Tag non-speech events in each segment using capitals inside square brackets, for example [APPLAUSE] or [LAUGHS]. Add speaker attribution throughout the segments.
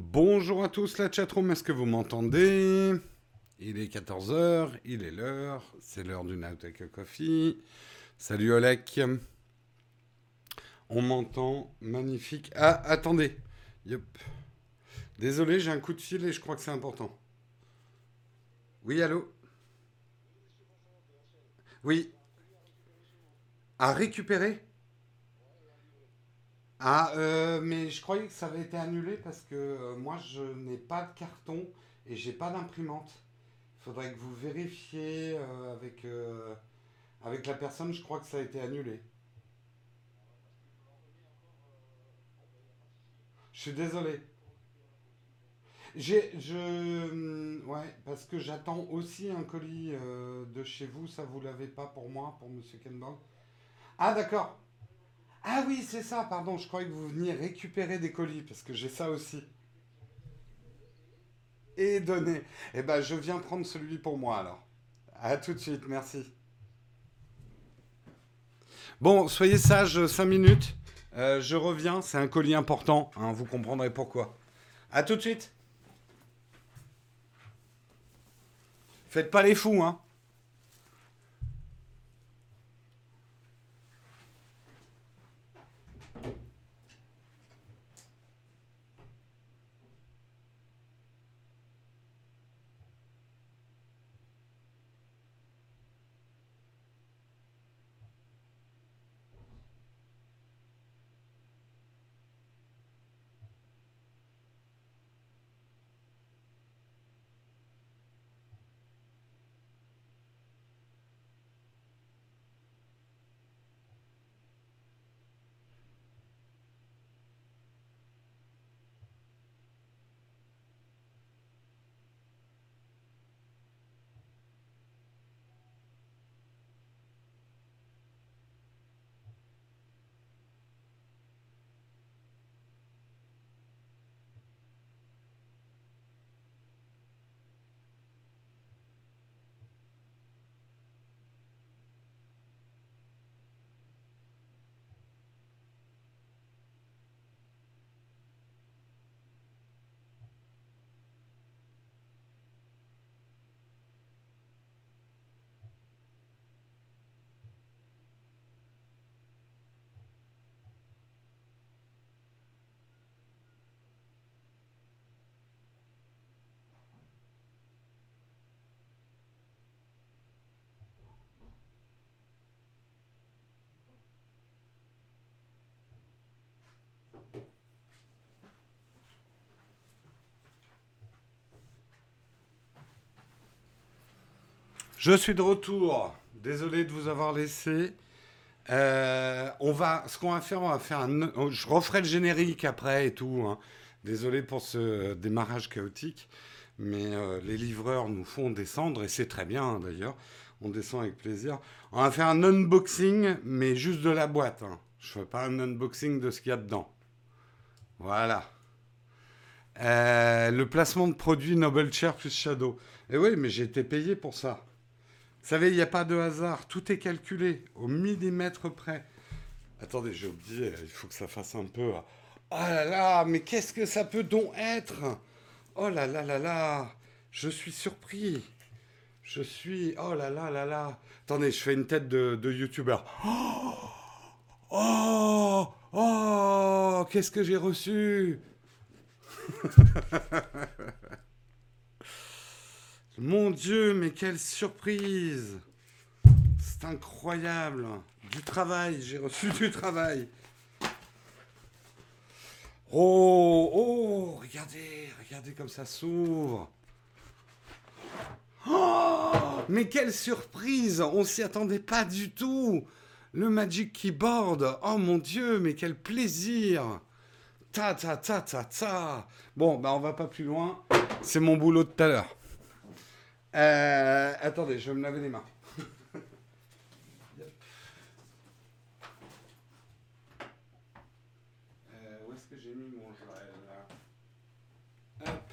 Speaker 1: Bonjour à tous la chatroom, est-ce que vous m'entendez? Il est 14h, il est l'heure, c'est l'heure du Now Coffee. Salut Olek. On m'entend, magnifique. Ah, attendez. Désolé, j'ai un coup de fil et je crois que c'est important. Oui, allô? Oui. À récupérer? Ah, euh, mais je croyais que ça avait été annulé parce que euh, moi, je n'ai pas de carton et j'ai pas d'imprimante. Il faudrait que vous vérifiez euh, avec, la personne. Je crois que ça a été annulé. Je suis désolé. J'ai, je, hum, ouais, parce que j'attends aussi un colis de chez vous. Ça, vous l'avez pas pour moi, pour Monsieur Kenborg Ah, d'accord. Ah oui, c'est ça, pardon. Je croyais que vous veniez récupérer des colis, parce que j'ai ça aussi. Et donner. Eh ben, je viens prendre celui pour moi, alors. À tout de suite, merci. Bon, soyez sages, 5 minutes. Euh, je reviens, c'est un colis important, hein, vous comprendrez pourquoi. À tout de suite. Faites pas les fous, hein. Je suis de retour. Désolé de vous avoir laissé. Euh, on va, ce qu'on va faire, on va faire un. Je referai le générique après et tout. Hein. Désolé pour ce démarrage chaotique, mais euh, les livreurs nous font descendre et c'est très bien hein, d'ailleurs. On descend avec plaisir. On va faire un unboxing, mais juste de la boîte. Hein. Je fais pas un unboxing de ce qu'il y a dedans. Voilà. Euh, le placement de produits Noble Chair plus Shadow. Et eh oui, mais j'ai été payé pour ça. Savez, il n'y a pas de hasard. Tout est calculé au millimètre près. Attendez, j'ai oublié. Il faut que ça fasse un peu. Oh là là, mais qu'est-ce que ça peut donc être? Oh là là là là. Je suis surpris. Je suis. Oh là là là là. Attendez, je fais une tête de, de youtubeur. [GASPS] Oh Oh Oh Qu'est-ce que j'ai reçu? [LAUGHS] Mon Dieu, mais quelle surprise C'est incroyable Du travail, j'ai reçu du travail. Oh, oh, regardez, regardez comme ça s'ouvre. Oh, mais quelle surprise On s'y attendait pas du tout. Le Magic Keyboard. Oh mon Dieu, mais quel plaisir. Ta ta ta ta ta. Bon, bah on va pas plus loin. C'est mon boulot de tout à l'heure. Euh, attendez, je vais me laver les mains. [LAUGHS] Euh, où est-ce que j'ai mis mon Joël Hop.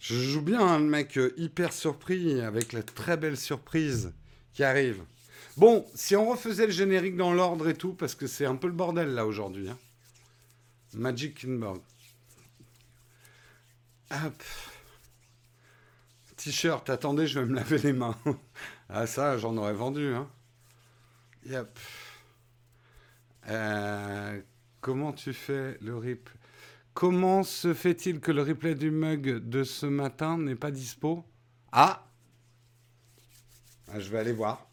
Speaker 1: Je joue bien, hein, mec euh, hyper surpris avec la très belle surprise qui arrive. Bon, si on refaisait le générique dans l'ordre et tout, parce que c'est un peu le bordel là aujourd'hui. Hein. Magic Kingdom. Hop. T-shirt, attendez, je vais me laver les mains. [LAUGHS] ah ça, j'en aurais vendu. Hein. Yep. Euh, comment tu fais le rip? Comment se fait-il que le replay du mug de ce matin n'est pas dispo? Ah. ah Je vais aller voir.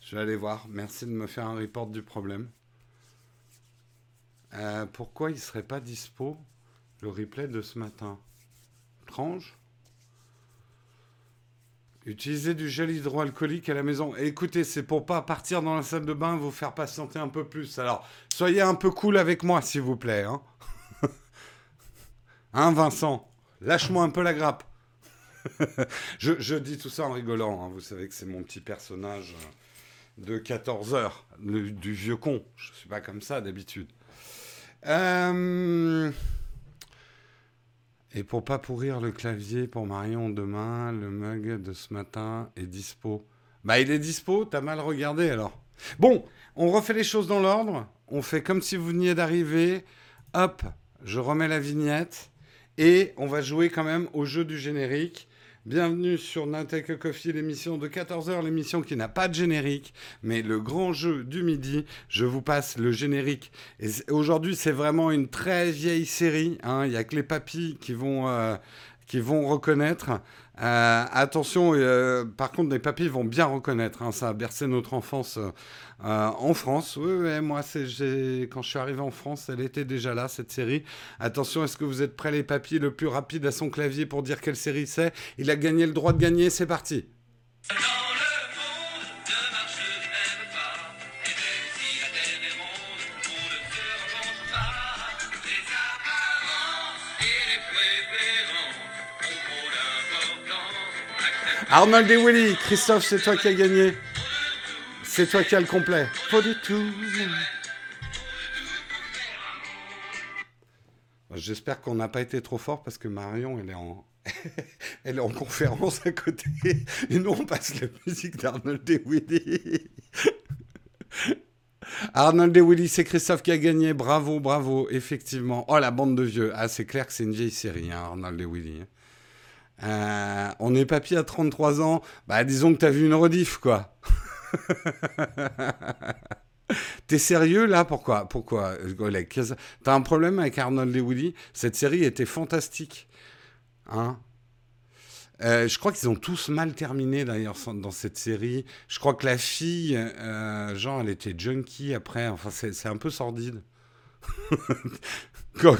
Speaker 1: Je vais aller voir. Merci de me faire un report du problème. Euh, pourquoi il ne serait pas dispo? Le replay de ce matin Étrange. Utilisez du gel hydroalcoolique à la maison. écoutez, c'est pour pas partir dans la salle de bain, vous faire patienter un peu plus. Alors, soyez un peu cool avec moi, s'il vous plaît. Hein, [LAUGHS] hein Vincent? Lâche-moi un peu la grappe. [LAUGHS] je, dis tout ça en rigolant. Hein. Vous savez que c'est mon petit personnage de 14 heures, du vieux con. Je ne suis pas comme ça d'habitude. Euh, et pour pas pourrir le clavier pour Marion demain, le mug de ce matin est dispo. Bah il est dispo, t'as mal regardé alors. Bon, on refait les choses dans l'ordre. On fait comme si vous veniez d'arriver. Hop, je remets la vignette. Et on va jouer quand même au jeu du générique. Bienvenue sur Nintech Coffee, l'émission de 14h, l'émission qui n'a pas de générique, mais le grand jeu du midi. Je vous passe le générique. Et aujourd'hui, c'est vraiment une très vieille série. Hein. Il n'y a que les papis qui vont, euh, qui vont reconnaître. Euh, attention, euh, par contre, les papis vont bien reconnaître. Hein, ça a bercé notre enfance euh, en France. Oui, moi, quand je suis arrivé en France, elle était déjà là, cette série. Attention, est-ce que vous êtes prêts, les papis, le plus rapide à son clavier pour dire quelle série c'est? Il a gagné le droit de gagner, c'est parti. Arnold et Willy, Christophe, c'est toi qui as gagné. C'est toi qui as le complet. Pas du tout. J'espère qu'on n'a pas été trop fort parce que Marion, elle est en, [LAUGHS] elle est en conférence à côté. Et nous, on passe la musique d'Arnold et Willy. Arnold et Willy, c'est Christophe qui a gagné. Bravo, bravo, effectivement. Oh, la bande de vieux. Ah, c'est clair que c'est une vieille série, hein, Arnold et Willy. Euh, on est papy à 33 ans. Bah, disons que t'as vu une rediff, quoi. [LAUGHS] T'es sérieux là? Pourquoi? Pourquoi, Oleg T'as un problème avec Arnold et Woody? Cette série était fantastique. Hein? Euh, je crois qu'ils ont tous mal terminé d'ailleurs dans cette série. Je crois que la fille, euh, genre, elle était junkie après. Enfin, c'est un peu sordide. [LAUGHS]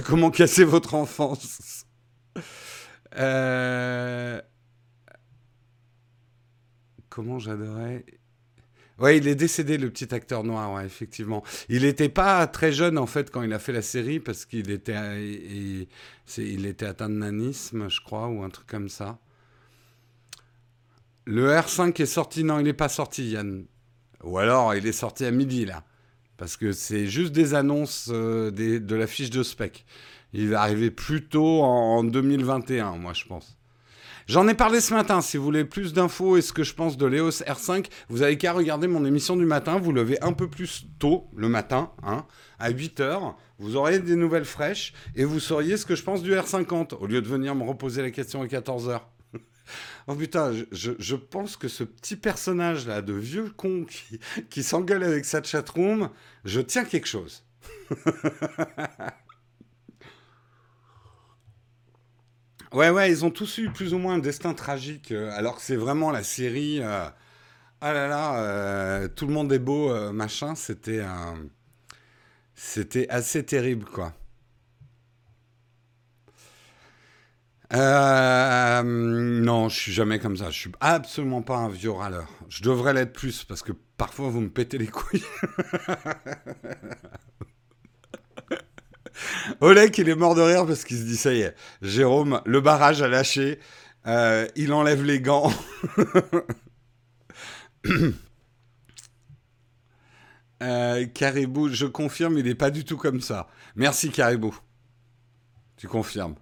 Speaker 1: Comment casser votre enfance? Euh, comment j'adorais. Ouais, il est décédé, le petit acteur noir, effectivement. Il n'était pas très jeune, en fait, quand il a fait la série, parce qu'il était, il était atteint de nanisme, je crois, ou un truc comme ça. Le R5 est sorti, non, il n'est pas sorti, Yann. Ou alors, il est sorti à midi, là. Parce que c'est juste des annonces euh, de la fiche de spec. Il va arriver plus tôt en 2021, moi je pense. J'en ai parlé ce matin. Si vous voulez plus d'infos et ce que je pense de l'EOS R5, vous avez qu'à regarder mon émission du matin. Vous levez un peu plus tôt le matin, hein, à 8 h Vous aurez des nouvelles fraîches et vous sauriez ce que je pense du R50 au lieu de venir me reposer la question à 14 h [LAUGHS] Oh putain, je, pense que ce petit personnage là de vieux con qui, qui s'engueule avec sa chatroom, je tiens quelque chose. [LAUGHS] Ouais, ouais, ils ont tous eu plus ou moins un destin tragique, euh, alors que c'est vraiment la série. Euh, ah là là, euh, tout le monde est beau, machin. C'était c'était assez terrible, quoi. non, je suis jamais comme ça. Je suis absolument pas un vieux râleur. Je devrais l'être plus parce que parfois vous me pétez les couilles. [LAUGHS] [LAUGHS] Oleg, il est mort de rire parce qu'il se dit ça y est, Jérôme, le barrage a lâché, euh, il enlève les gants. [LAUGHS] euh, Caribou, je confirme, il n'est pas du tout comme ça. Merci Caribou. Tu confirmes.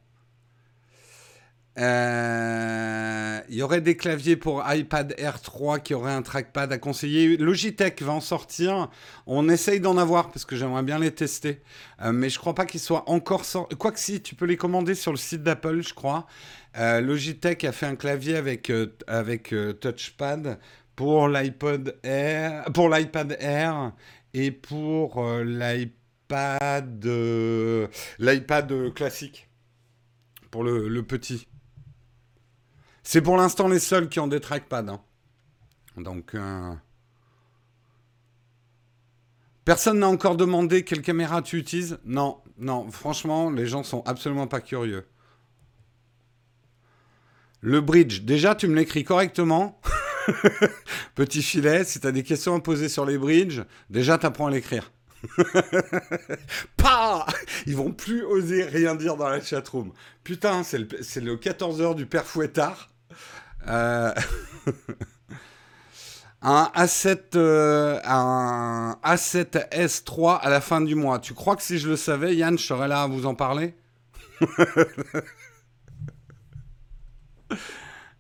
Speaker 1: Euh, il y aurait des claviers pour iPad Air 3 qui auraient un trackpad à conseiller. Logitech va en sortir. On essaye d'en avoir parce que j'aimerais bien les tester. Euh, mais je crois pas qu'ils soient encore sortis. Quoique si, tu peux les commander sur le site d'Apple, je crois. Euh, Logitech a fait un clavier avec, avec touchpad pour l'iPod Air, pour l'iPad Air et pour l'iPad, l'iPad classique. Pour le petit. C'est pour l'instant les seuls qui des trackpads. Hein. Donc. Euh, personne n'a encore demandé quelle caméra tu utilises Non, non, franchement, les gens sont absolument pas curieux. Le bridge, déjà, tu me l'écris correctement. [LAUGHS] Petit filet, si tu des questions à poser sur les bridges, déjà, tu apprends à l'écrire. [LAUGHS] pas Ils vont plus oser rien dire dans la chatroom. Putain, c'est le, le 14h du père Fouettard. [LAUGHS] Euh, un A7, euh, un A7 S3 à la fin du mois. Tu crois que si je le savais, Yann, je serais là à vous en parler? [LAUGHS]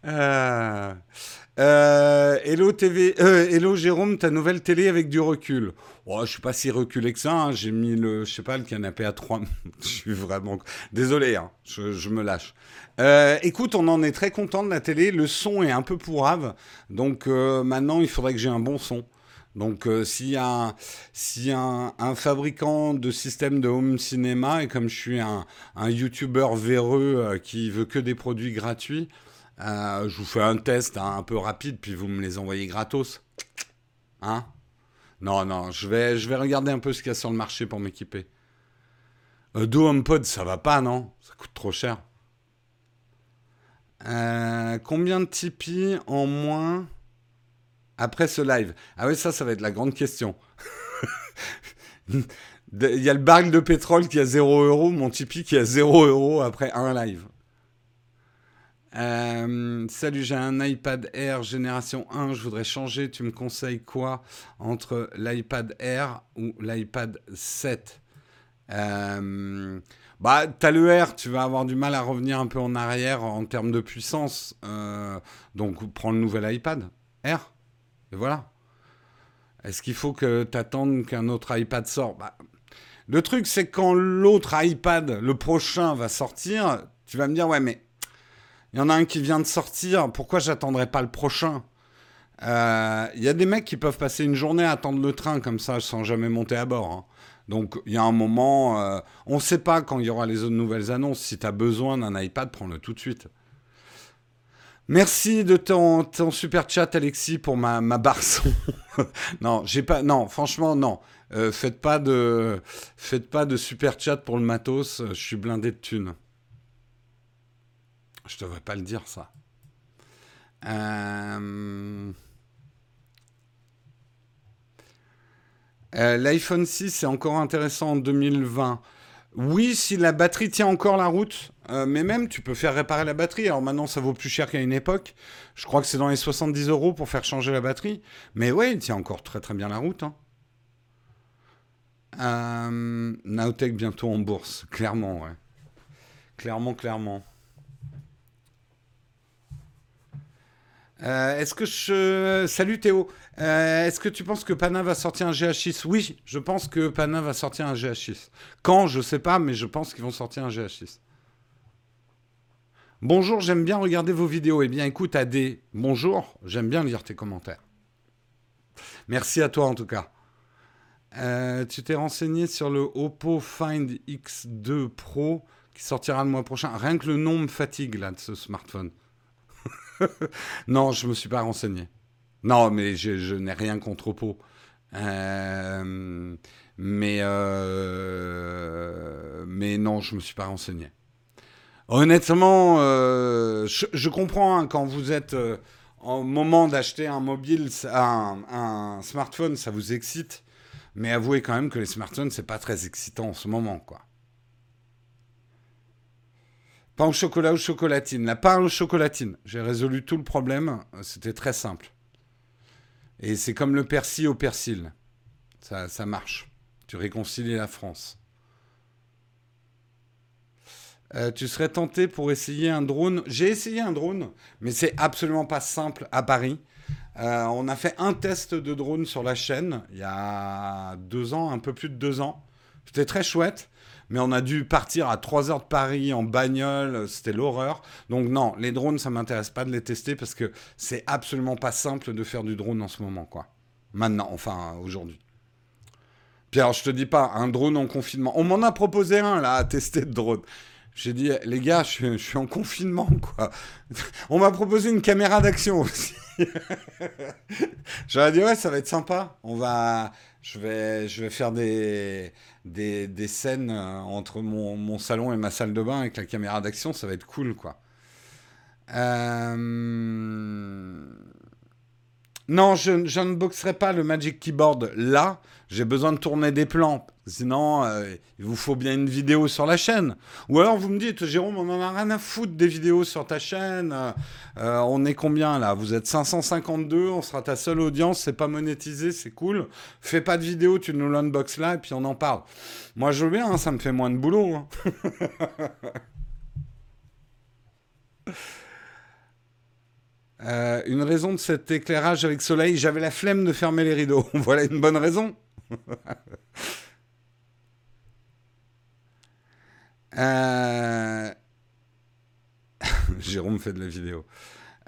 Speaker 1: Euh, hello TV, hello Jérôme, ta nouvelle télé avec du recul. Oh, je suis pas si reculé que ça. Hein. J'ai mis le, je sais pas, le canapé à 3. [LAUGHS] je suis vraiment désolé. Hein. Je, je, me lâche. Euh, écoute, on en est très content de la télé. Le son est un peu pourrave. Donc euh, maintenant, il faudrait que j'ai un bon son. Donc euh, y a, si un, un, fabricant de système de home cinéma, et comme je suis un, un YouTuber véreux qui veut que des produits gratuits, je vous fais un test hein, un peu rapide, puis vous me les envoyez gratos. Hein? Non, non, je vais, regarder un peu ce qu'il y a sur le marché pour m'équiper. Euh, Do HomePod, ça va pas, non? Ça coûte trop cher. Euh, combien de Tipeee en moins après ce live? Ah oui, ça, ça va être la grande question. [LAUGHS] Il y a le baril de pétrole qui a 0 euros, mon Tipeee qui a 0 euros après un live. Euh, salut, j'ai un iPad Air génération 1, je voudrais changer. Tu me conseilles quoi entre l'iPad Air ou l'iPad 7 euh, bah, t'as le R, tu vas avoir du mal à revenir un peu en arrière en termes de puissance. Euh, donc, prends le nouvel iPad R. Et voilà. Est-ce qu'il faut que tu attendes qu'un autre iPad sorte? Bah, Le truc, c'est quand l'autre iPad, le prochain, va sortir, tu vas me dire, ouais, mais il y en a un qui vient de sortir, pourquoi j'attendrai pas le prochain? Euh, Il y a des mecs qui peuvent passer une journée à attendre le train comme ça sans jamais monter à bord. Hein. Donc il y a un moment, euh, on ne sait pas quand il y aura les autres nouvelles annonces. Si tu as besoin d'un iPad, prends-le tout de suite. Merci de ton, super chat, Alexis, pour ma, ma barre son. [LAUGHS] non, j'ai pas. Franchement, non. Euh, faites pas de, faites pas de super chat pour le matos. Je suis blindé de thunes. Je devrais pas le dire ça. Euh... Euh, L'iPhone 6 c'est encore intéressant en 2020. Oui, si la batterie tient encore la route, euh, mais même tu peux faire réparer la batterie. Alors maintenant, ça vaut plus cher qu'à une époque. Je crois que c'est dans les 70 euros pour faire changer la batterie. Mais ouais, il tient encore très très bien la route. Hein. Naotech bientôt en bourse, clairement, ouais. Clairement, clairement. Euh, est-ce que je... Salut Théo. Euh, est-ce que tu penses que Pana va sortir un GH6 Oui, je pense que Pana va sortir un GH6. Quand, je sais pas, mais je pense qu'ils vont sortir un GH6. Bonjour, j'aime bien regarder vos vidéos. Eh bien, écoute, Adé, bonjour, j'aime bien lire tes commentaires. Merci à toi en tout cas. Euh, tu t'es renseigné sur le Oppo Find X2 Pro qui sortira le mois prochain. Rien que le nom me fatigue là de ce smartphone. [LAUGHS] non, je me suis pas renseigné. Non, mais je, n'ai rien contre Oppo. Euh, mais, euh, mais non, je me suis pas renseigné. Honnêtement, euh, je, comprends hein, quand vous êtes en moment d'acheter un mobile, un, un, smartphone, ça vous excite. Mais avouez quand même que les smartphones, c'est pas très excitant en ce moment, quoi. Pain au chocolat ou chocolatine. La pain au chocolatine. J'ai résolu tout le problème. C'était très simple. Et c'est comme le persil au persil. Ça, ça marche. Tu réconcilies la France. Euh, tu serais tenté pour essayer un drone J'ai essayé un drone, mais c'est absolument pas simple à Paris. Euh, on a fait un test de drone sur la chaîne il y a deux ans, un peu plus de deux ans. C'était très chouette, mais on a dû partir à 3 heures de Paris en bagnole, c'était l'horreur. Donc non, les drones, ça m'intéresse pas de les tester parce que c'est absolument pas simple de faire du drone en ce moment, quoi. Maintenant, enfin aujourd'hui. Puis alors, je te dis pas, un drone en confinement. On m'en a proposé un là à tester de drone. J'ai dit, les gars, je suis, en confinement, quoi. [LAUGHS] On m'a proposé une caméra d'action aussi. [LAUGHS] J'aurais dit, ouais, ça va être sympa. On va, je vais, je vais faire des, des, des scènes euh, entre mon, mon, salon et ma salle de bain avec la caméra d'action. Ça va être cool, quoi. Euh... Non, je, ne boxerai pas le Magic Keyboard là. J'ai besoin de tourner des plans. Sinon, euh, il vous faut bien une vidéo sur la chaîne. Ou alors vous me dites, Jérôme, on en a rien à foutre des vidéos sur ta chaîne. Euh, on est combien là? Vous êtes 552, on sera ta seule audience, c'est pas monétisé, c'est cool. Fais pas de vidéo, tu nous l'unbox là et puis on en parle. Moi je veux bien, hein, ça me fait moins de boulot. Hein. [LAUGHS] Euh, une raison de cet éclairage avec soleil, j'avais la flemme de fermer les rideaux. [LAUGHS] voilà une bonne raison. [LAUGHS] Euh, [LAUGHS] Jérôme fait de la vidéo.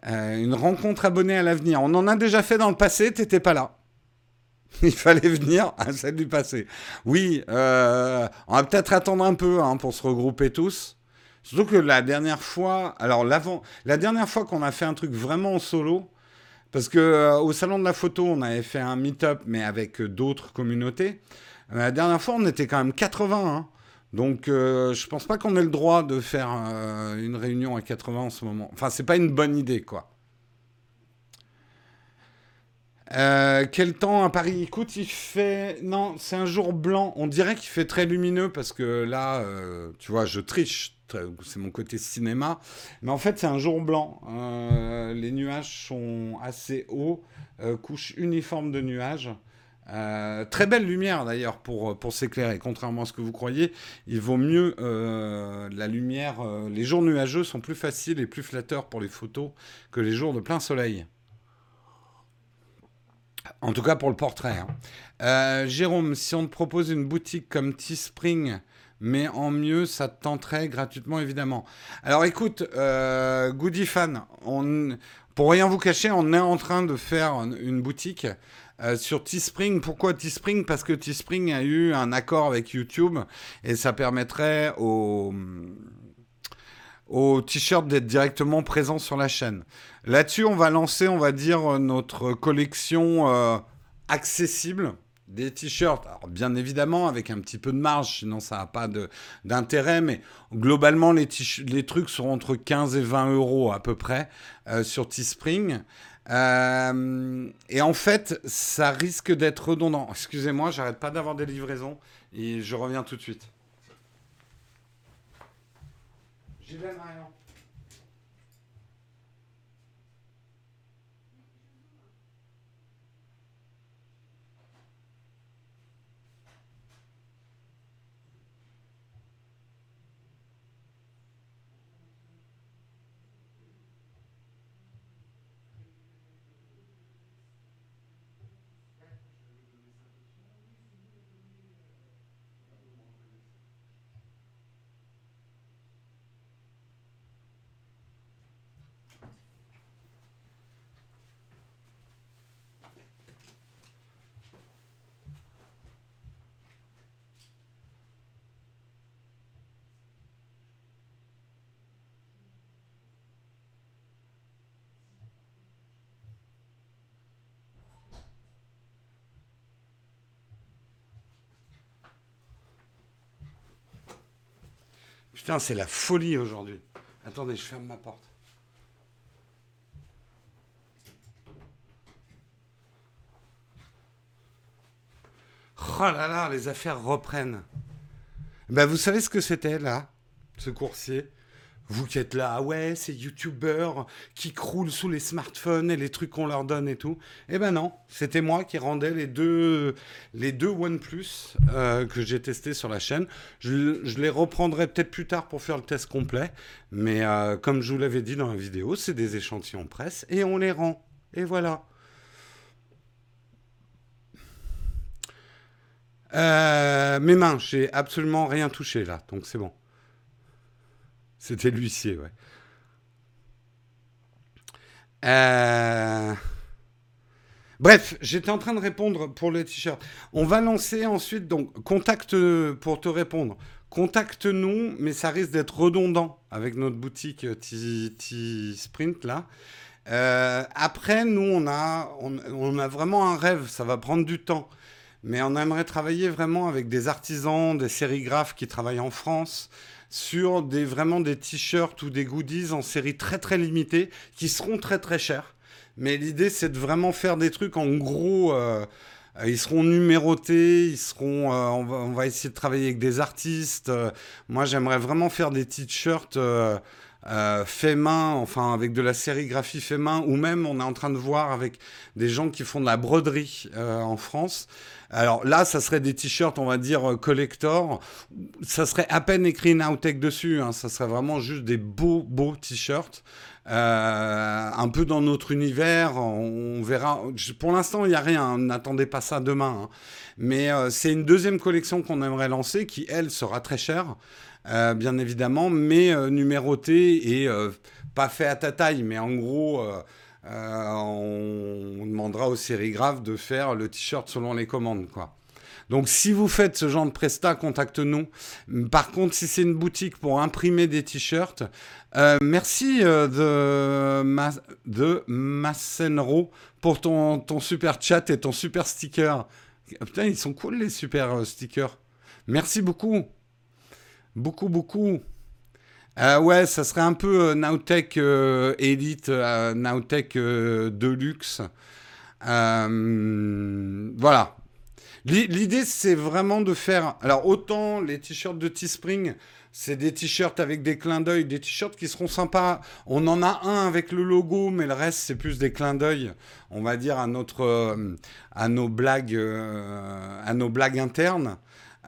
Speaker 1: Euh, une rencontre abonnée à l'avenir. On en a déjà fait dans le passé, t'étais pas là. Il fallait venir à celle du passé. Oui, on va peut-être attendre un peu hein, pour se regrouper tous. Surtout que la dernière fois, alors l'avant, la dernière fois qu'on a fait un truc vraiment en solo, parce que euh, au salon de la photo, on avait fait un meet-up, mais avec euh, d'autres communautés. Euh, la dernière fois, on était quand même 80. Hein. Donc, je pense pas qu'on ait le droit de faire une réunion à 80 en ce moment. Enfin, c'est pas une bonne idée, quoi. quel temps à Paris? Écoute, il fait. Non, c'est un jour blanc. On dirait qu'il fait très lumineux parce que là, tu vois, je triche c'est mon côté cinéma. Mais en fait, c'est un jour blanc. Euh, les nuages sont assez hauts, euh, couche uniforme de nuages. Euh, très belle lumière d'ailleurs pour, pour s'éclairer. Contrairement à ce que vous croyez, il vaut mieux la lumière. les jours nuageux sont plus faciles et plus flatteurs pour les photos que les jours de plein soleil. En tout cas pour le portrait. Hein. Jérôme, si on te propose une boutique comme Teespring mais en mieux, ça tenterait gratuitement, évidemment. Alors écoute, euh, Goody Fan, pour rien vous cacher, on est en train de faire une boutique euh, sur Teespring. Pourquoi Teespring? Parce que Teespring a eu un accord avec YouTube et ça permettrait aux, t-shirts d'être directement présents sur la chaîne. Là-dessus, on va lancer, on va dire, notre collection euh, accessible des t-shirts, bien évidemment avec un petit peu de marge, sinon ça n'a pas d'intérêt, mais globalement les, les, trucs sont entre 15 et 20 euros à peu près euh, sur Teespring. Euh, et en fait, ça risque d'être redondant. Excusez-moi, j'arrête pas d'avoir des livraisons et je reviens tout de suite. J'y vais, Marion. C'est la folie aujourd'hui. Attendez, je ferme ma porte. Oh là là, les affaires reprennent. Ben, vous savez ce que c'était là, ce coursier? Vous qui êtes là, ah ouais, ces youtubeurs qui croulent sous les smartphones et les trucs qu'on leur donne et tout. Eh ben non, c'était moi qui rendais les deux, les deux OnePlus euh, que j'ai testés sur la chaîne. Je, les reprendrai peut-être plus tard pour faire le test complet. Mais euh, comme je vous l'avais dit dans la vidéo, c'est des échantillons presse et on les rend. Et voilà. Euh, mes mains, j'ai absolument rien touché là, donc c'est bon. C'était l'huissier, ouais. Euh, bref, j'étais en train de répondre pour le t-shirt. On va lancer ensuite, donc, contacte pour te répondre. Contacte-nous, mais ça risque d'être redondant avec notre boutique T-Sprint là. Euh, après, nous, on on a vraiment un rêve, ça va prendre du temps. Mais on aimerait travailler vraiment avec des artisans, des sérigraphes qui travaillent en France, sur des, vraiment des t-shirts ou des goodies en série très très limitée qui seront très très chers. Mais l'idée c'est de vraiment faire des trucs en gros. Euh, ils seront numérotés, ils seront. Euh, on, va, essayer de travailler avec des artistes. Euh, moi, j'aimerais vraiment faire des t-shirts fait main, enfin avec de la sérigraphie fait main, ou même on est en train de voir avec des gens qui font de la broderie en France. Alors là, ça serait des t-shirts, on va dire, euh, collector. Ça serait à peine écrit Nowtech dessus. Hein. Ça serait vraiment juste des beaux, beaux t-shirts. Euh, un peu dans notre univers, on, verra. Pour l'instant, il n'y a rien. N'attendez pas ça demain. Hein. Mais euh, c'est une deuxième collection qu'on aimerait lancer, qui elle sera très chère, bien évidemment, mais numérotée et pas fait à ta taille, mais en gros euh, on, demandera aux sérigraphes de faire le t-shirt selon les commandes, quoi. Donc si vous faites ce genre de presta, contacte-nous. Par contre, si c'est une boutique pour imprimer des t-shirts, euh, merci euh, de, de Massenro pour ton, ton super chat et ton super sticker. Putain, ils sont cool les super stickers. Merci beaucoup. Beaucoup, beaucoup. Euh, ouais, ça serait un peu euh, Nowtech euh, Elite, Nowtech Deluxe. voilà. L'idée, c'est vraiment de faire. Alors, autant les t-shirts de Teespring, c'est des t-shirts avec des clins d'œil, des t-shirts qui seront sympas. On en a un avec le logo, mais le reste, c'est plus des clins d'œil, on va dire, à nos blagues internes.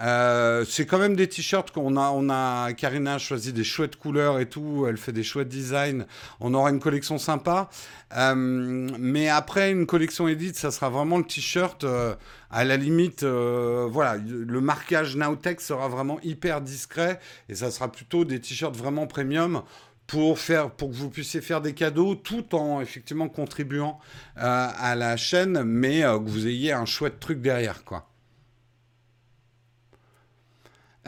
Speaker 1: Euh, c'est quand même des t-shirts qu'on a, on a, Karina a choisi des chouettes couleurs et tout, elle fait des chouettes designs, on aura une collection sympa. Euh, mais après, une collection édite, ça sera vraiment le t-shirt, euh, à la limite, voilà, le marquage Nowtech sera vraiment hyper discret et ça sera plutôt des t-shirts vraiment premium pour, faire, pour que vous puissiez faire des cadeaux tout en effectivement contribuant à la chaîne, mais que vous ayez un chouette truc derrière, quoi.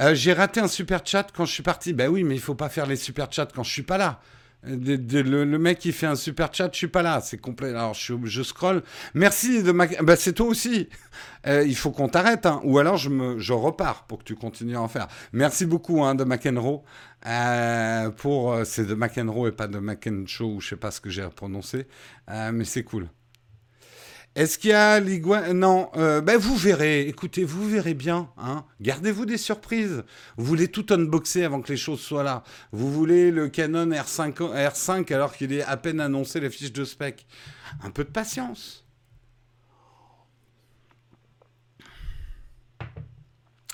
Speaker 1: Euh, j'ai raté un super chat quand je suis parti. Ben oui, mais il faut pas faire les super chats quand je suis pas là. le, mec qui fait un super chat, je suis pas là. C'est complet. Alors je, je scroll. Merci de ma. Ben, c'est toi aussi. Euh, il faut qu'on t'arrête, hein. ou alors je repars pour que tu continues à en faire. Merci beaucoup hein, de McEnroe euh, pour. c'est de McEnroe et pas de McEnroe, je sais pas ce que j'ai prononcé, mais c'est cool. Est-ce qu'il y a l'iguane Non, euh, ben vous verrez. Écoutez, vous verrez bien. Hein. Gardez-vous des surprises. Vous voulez tout unboxer avant que les choses soient là. Vous voulez le Canon R5, R5 alors qu'il est à peine annoncé la fiche de spec. Un peu de patience.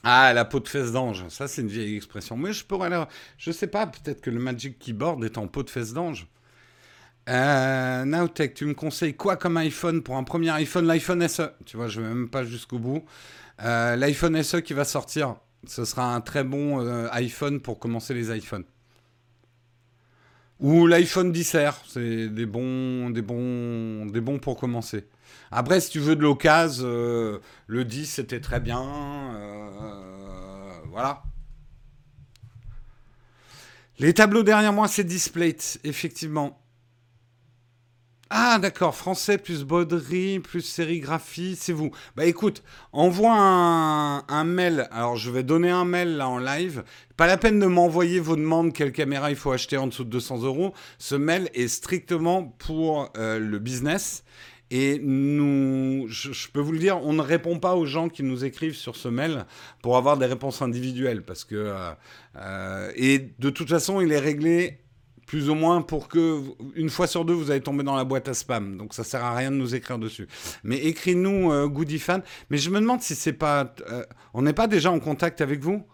Speaker 1: Ah, la peau de fesse d'ange. Ça, c'est une vieille expression. Mais je pourrais Je sais pas, peut-être que le Magic Keyboard est en peau de fesse d'ange. Euh, tu me conseilles quoi comme iPhone pour un premier iPhone? L'iPhone SE. Tu vois, je vais même pas jusqu'au bout. Euh, L'iPhone SE qui va sortir, ce sera un très bon euh, iPhone pour commencer les iPhones. Ou l'iPhone 10R, c'est des bons, des bons, des bons pour commencer. Après, si tu veux de l'occasion, euh, le 10 c'était très bien. voilà. Les tableaux derrière moi, c'est Displate, effectivement. Ah d'accord, français plus broderie, plus sérigraphie, c'est vous. Bah écoute, envoie un, mail. Alors je vais donner un mail là en live. Pas la peine de m'envoyer vos demandes, quelle caméra il faut acheter en dessous de 200 euros. Ce mail est strictement pour euh, le business. Et nous, je, peux vous le dire, on ne répond pas aux gens qui nous écrivent sur ce mail pour avoir des réponses individuelles. Parce que, euh, euh, et de toute façon, il est réglé plus ou moins pour que une fois sur deux vous allez tomber dans la boîte à spam. Donc ça sert à rien de nous écrire dessus. Mais écris-nous euh, Fan. Mais je me demande si c'est pas, euh, on n'est pas déjà en contact avec vous?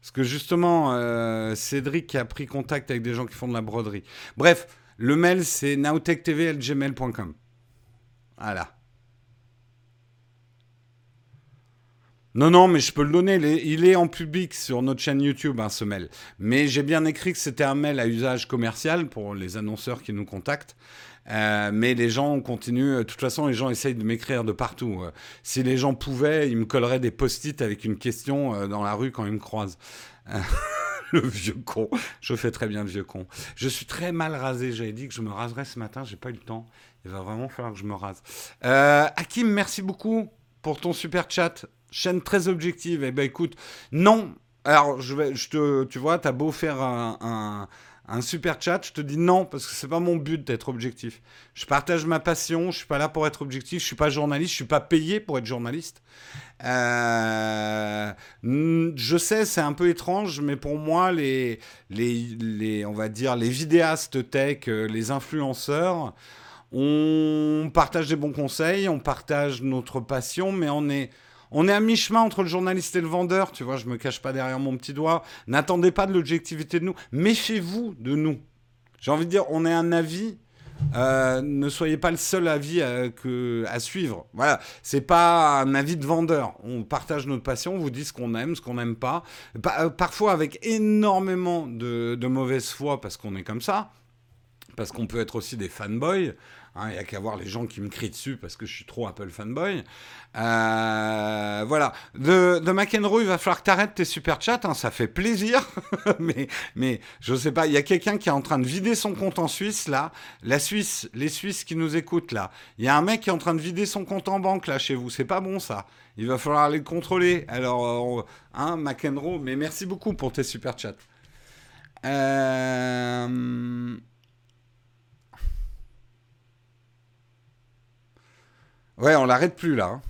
Speaker 1: Parce que justement, euh, Cédric a pris contact avec des gens qui font de la broderie. Bref, le mail c'est nowtechtv.gmail.com. Voilà. Non, non, mais je peux le donner. Il est, en public sur notre chaîne YouTube, hein, ce mail. Mais j'ai bien écrit que c'était un mail à usage commercial pour les annonceurs qui nous contactent. Euh, mais les gens continuent. De toute façon, les gens essayent de m'écrire de partout. Euh, si les gens pouvaient, ils me colleraient des post-it avec une question euh, dans la rue quand ils me croisent. [LAUGHS] le vieux con. Je fais très bien le vieux con. Je suis très mal rasé. J'avais dit que je me raserais ce matin. J'ai pas eu le temps. Il va vraiment falloir que je me rase. Hakim, merci beaucoup pour ton super chat chaîne très objective. Eh ben écoute, non. Alors, je vais, je te, tu vois, t'as beau faire un, un, super chat, je te dis non parce que c'est pas mon but d'être objectif. Je partage ma passion, je suis pas là pour être objectif, je suis pas journaliste, je suis pas payé pour être journaliste. Euh, je sais, c'est un peu étrange, mais pour moi, les, les, les, on va dire, les vidéastes tech, euh, les influenceurs, on partage des bons conseils, on partage notre passion, mais on est on est à mi-chemin entre le journaliste et le vendeur, tu vois, je me cache pas derrière mon petit doigt. N'attendez pas de l'objectivité de nous. Méfiez-vous de nous. J'ai envie de dire, on est un avis. Euh, ne soyez pas le seul avis à, que, à suivre. Voilà, c'est pas un avis de vendeur. On partage notre passion, on vous dit ce qu'on aime, ce qu'on n'aime pas. Euh, parfois avec énormément de mauvaise foi parce qu'on est comme ça, parce qu'on peut être aussi des fanboys. Hein, il n'y a qu'à voir les gens qui me crient dessus parce que je suis trop Apple fanboy. Euh, voilà. De, McEnroe, il va falloir que tu arrêtes tes super chats. Hein, ça fait plaisir. [LAUGHS] mais, mais je sais pas. Il y a quelqu'un qui est en train de vider son compte en Suisse, là. La Suisse, les Suisses qui nous écoutent, là. Il y a un mec qui est en train de vider son compte en banque, là, chez vous. C'est pas bon, ça. Il va falloir aller le contrôler. Alors, euh, hein, McEnroe, mais merci beaucoup pour tes super chats. Euh. Ouais, on l'arrête plus là. Hein.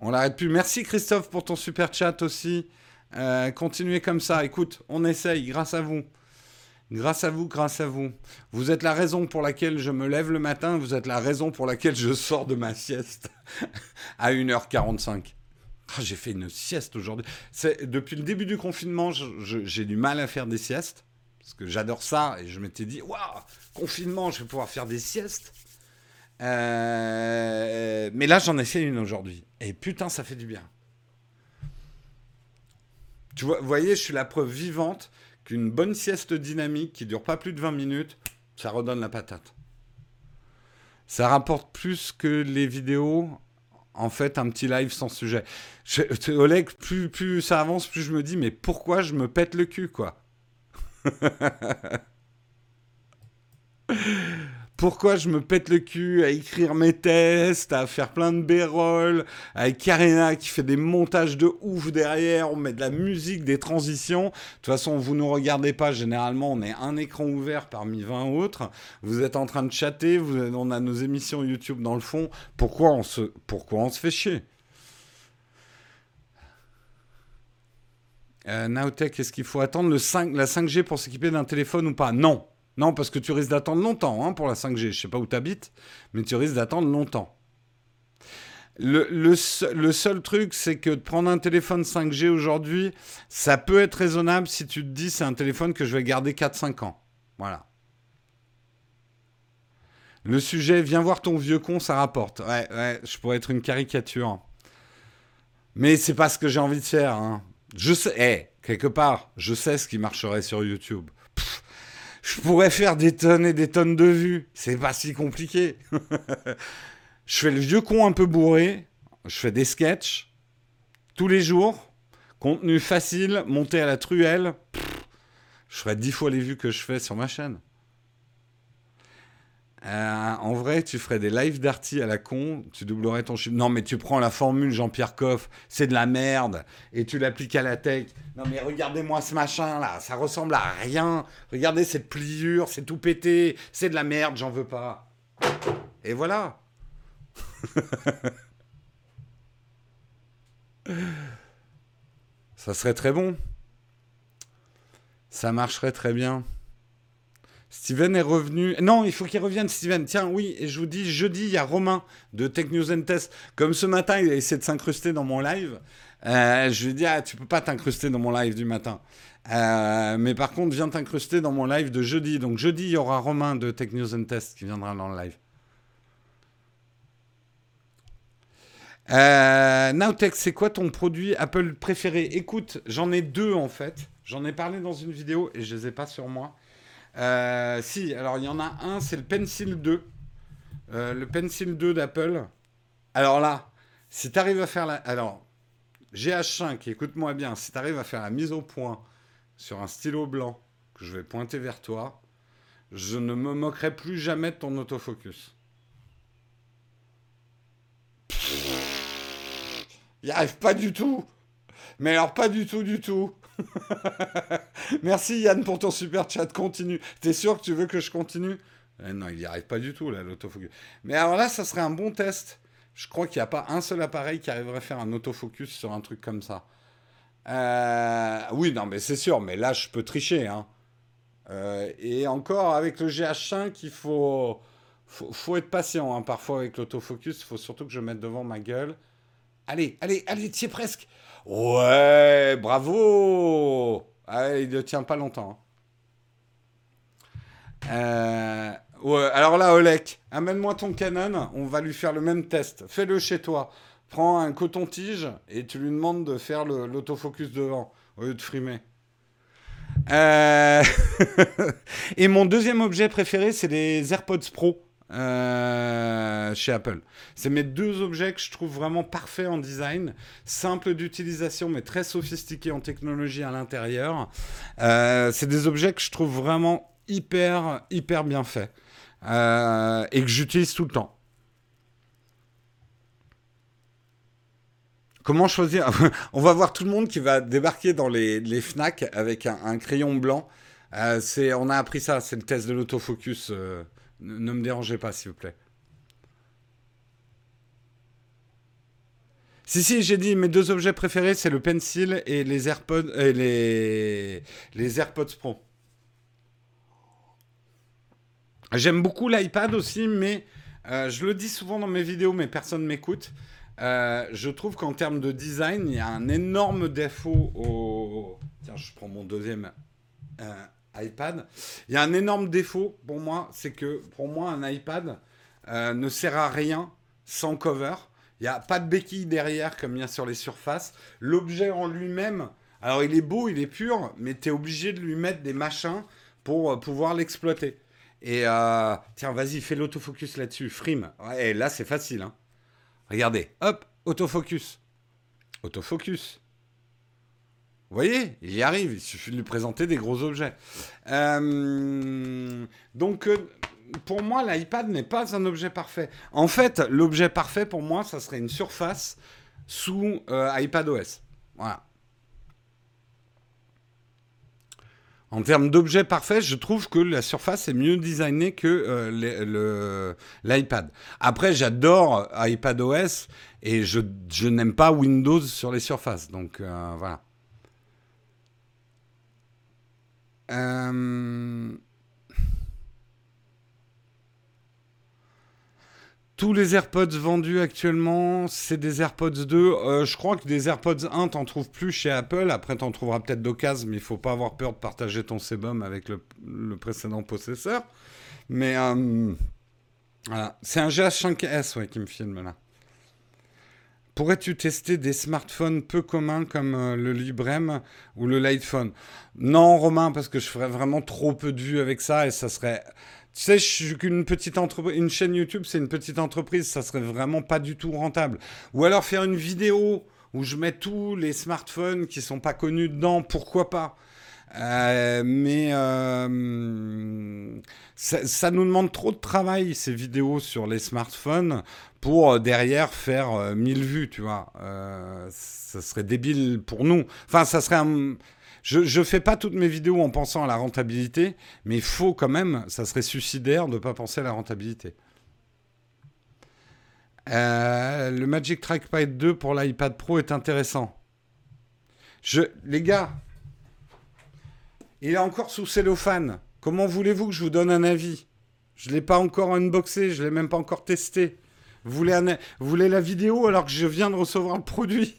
Speaker 1: On l'arrête plus. Merci Christophe pour ton super chat aussi. Euh, continuez comme ça. Écoute, on essaye grâce à vous. Grâce à vous, grâce à vous. Vous êtes la raison pour laquelle je me lève le matin. Vous êtes la raison pour laquelle je sors de ma sieste [LAUGHS] à 1h45. Ah, j'ai fait une sieste aujourd'hui. Depuis le début du confinement, j'ai du mal à faire des siestes. Parce que j'adore ça. Et je m'étais dit, waouh, confinement, je vais pouvoir faire des siestes. Euh, mais là, j'en ai fait une aujourd'hui. Et putain, ça fait du bien. Tu vois, voyez, je suis la preuve vivante qu'une bonne sieste dynamique qui dure pas plus de 20 minutes, ça redonne la patate. Ça rapporte plus que les vidéos, en fait, un petit live sans sujet. Oleg, plus, plus ça avance, plus je me dis, mais pourquoi je me pète le cul, quoi? [LAUGHS] pourquoi je me pète le cul à écrire mes tests, à faire plein de b-roll, avec Karina qui fait des montages de ouf derrière, on met de la musique, des transitions. De toute façon, vous ne nous regardez pas, généralement, on est un écran ouvert parmi 20 autres. Vous êtes en train de chatter, on a nos émissions YouTube dans le fond. Pourquoi on se, pourquoi on se fait chier? Euh, Nowtech, est-ce qu'il faut attendre le 5, la 5G pour s'équiper d'un téléphone ou pas? Non. Non, parce que tu risques d'attendre longtemps hein, pour la 5G. Je sais pas où tu mais tu risques d'attendre longtemps. Le, seul truc, c'est que de prendre un téléphone 5G aujourd'hui, ça peut être raisonnable si tu te dis c'est un téléphone que je vais garder 4-5 ans. Voilà. Le sujet, viens voir ton vieux con, ça rapporte. Ouais, ouais, je pourrais être une caricature. Mais c'est pas ce que j'ai envie de faire. Hein. Je sais, hey, quelque part, je sais ce qui marcherait sur YouTube je pourrais faire des tonnes et des tonnes de vues. C'est pas si compliqué. [LAUGHS] je fais le vieux con un peu bourré. Je fais des sketchs tous les jours. Contenu facile, monté à la truelle. je ferais dix fois les vues que je fais sur ma chaîne. Euh, en vrai, tu ferais des lives d'arty à la con, tu doublerais ton chiffre. Non, mais tu prends la formule Jean-Pierre Coff, c'est de la merde, et tu l'appliques à la tech. Non, mais regardez-moi ce machin là, ça ressemble à rien. Regardez cette pliure, c'est tout pété, c'est de la merde, j'en veux pas. Et voilà. [LAUGHS] ça serait très bon. Ça marcherait très bien. Steven est revenu. Non, il faut qu'il revienne, Steven. Tiens, oui, et je vous dis, jeudi, il y a Romain de Tech News and Test. Comme ce matin, il a essayé de s'incruster dans mon live. Euh, je lui ai dit, ah, tu peux pas t'incruster dans mon live du matin. Euh, mais par contre, viens t'incruster dans mon live de jeudi. Donc jeudi, il y aura Romain de Tech News and Test qui viendra dans le live. Euh, Nowtech, c'est quoi ton produit Apple préféré? Écoute, j'en ai deux en fait. J'en ai parlé dans une vidéo et je les ai pas sur moi. Euh, si, alors il y en a un, c'est le Pencil 2. Euh, le Pencil 2 d'Apple. Alors là, si tu arrives à faire la... Alors, GH5, écoute-moi bien, si tu arrives à faire la mise au point sur un stylo blanc que je vais pointer vers toi, je ne me moquerai plus jamais de ton autofocus. Il n'y arrive pas du tout. Mais alors pas du tout, du tout. [LAUGHS] Merci Yann pour ton super chat. Continue. T'es sûr que tu veux que je continue? Eh Non, il n'y arrive pas du tout, là, l'autofocus. Mais alors là, ça serait un bon test. Je crois qu'il n'y a pas un seul appareil qui arriverait à faire un autofocus sur un truc comme ça. Euh, oui, non, mais c'est sûr. Mais là, je peux tricher. Hein. Euh, et encore, avec le GH5, il faut, être patient. Hein. Parfois, avec l'autofocus, il faut surtout que je mette devant ma gueule. Allez, allez, allez, tiens presque. Ouais, bravo ah, Il ne tient pas longtemps. Hein. Euh, alors là, Olek, amène-moi ton Canon, on va lui faire le même test. Fais-le chez toi. Prends un coton-tige et tu lui demandes de faire l'autofocus devant au lieu de frimer. Euh, [LAUGHS] et mon deuxième objet préféré, c'est les AirPods Pro. Euh, chez Apple. C'est mes deux objets que je trouve vraiment parfaits en design, simples d'utilisation mais très sophistiqués en technologie à l'intérieur. Euh, c'est des objets que je trouve vraiment hyper, hyper bien faits euh, et que j'utilise tout le temps. Comment choisir [LAUGHS] On va voir tout le monde qui va débarquer dans les, FNAC avec un, un crayon blanc. on a appris ça, c'est le test de l'autofocus. Ne me dérangez pas, s'il vous plaît. Si, si, j'ai dit mes deux objets préférés, c'est le pencil et les les AirPods Pro. J'aime beaucoup l'iPad aussi, mais euh, je le dis souvent dans mes vidéos, mais personne ne m'écoute. Euh, je trouve qu'en termes de design, il y a un énorme défaut au. Tiens, je prends mon deuxième euh, iPad. Il y a un énorme défaut pour moi, c'est que pour moi, un iPad euh, ne sert à rien sans cover. Il n'y a pas de béquille derrière comme il y a sur les surfaces. L'objet en lui-même, alors il est beau, il est pur, mais tu es obligé de lui mettre des machins pour euh, pouvoir l'exploiter. Et euh, tiens, vas-y, fais l'autofocus là-dessus, frime. et là, c'est facile. Hein. Regardez, hop, autofocus. Autofocus. Vous voyez, il y arrive, il suffit de lui présenter des gros objets. Euh, donc, euh, pour moi, l'iPad n'est pas un objet parfait. En fait, l'objet parfait pour moi, ça serait une surface sous euh, iPadOS. Voilà. En termes d'objet parfait, je trouve que la surface est mieux designée que l'iPad. Après, j'adore iPadOS et je, je n'aime pas Windows sur les surfaces. Donc voilà. Euh, tous les AirPods vendus actuellement, c'est des AirPods 2. Euh, je crois que des AirPods 1, t'en trouves plus chez Apple. Après, t'en trouveras peut-être d'occasion, mais il faut pas avoir peur de partager ton sebum avec le, précédent possesseur. Mais euh, voilà. c'est un GH5S ouais, qui me filme là. Pourrais-tu tester des smartphones peu communs comme euh, le Librem ou le Lightphone Non, Romain, parce que je ferais vraiment trop peu de vues avec ça et ça serait. Tu sais, je suis qu'une petite entreprise, une chaîne YouTube, c'est une petite entreprise, ça serait vraiment pas du tout rentable. Ou alors faire une vidéo où je mets tous les smartphones qui sont pas connus dedans, pourquoi pas? Euh, mais euh, ça, nous demande trop de travail, ces vidéos sur les smartphones, pour euh, derrière faire 1000 vues, tu vois. ça serait débile pour nous. Enfin, ça serait Je ne fais pas toutes mes vidéos en pensant à la rentabilité, mais il faut quand même, ça serait suicidaire de ne pas penser à la rentabilité. le Magic Trackpad 2 pour l'iPad Pro est intéressant. Les gars, il est encore sous cellophane. Comment voulez-vous que je vous donne un avis? Je ne l'ai pas encore unboxé, je ne l'ai même pas encore testé. Vous voulez, la vidéo alors que je viens de recevoir le produit?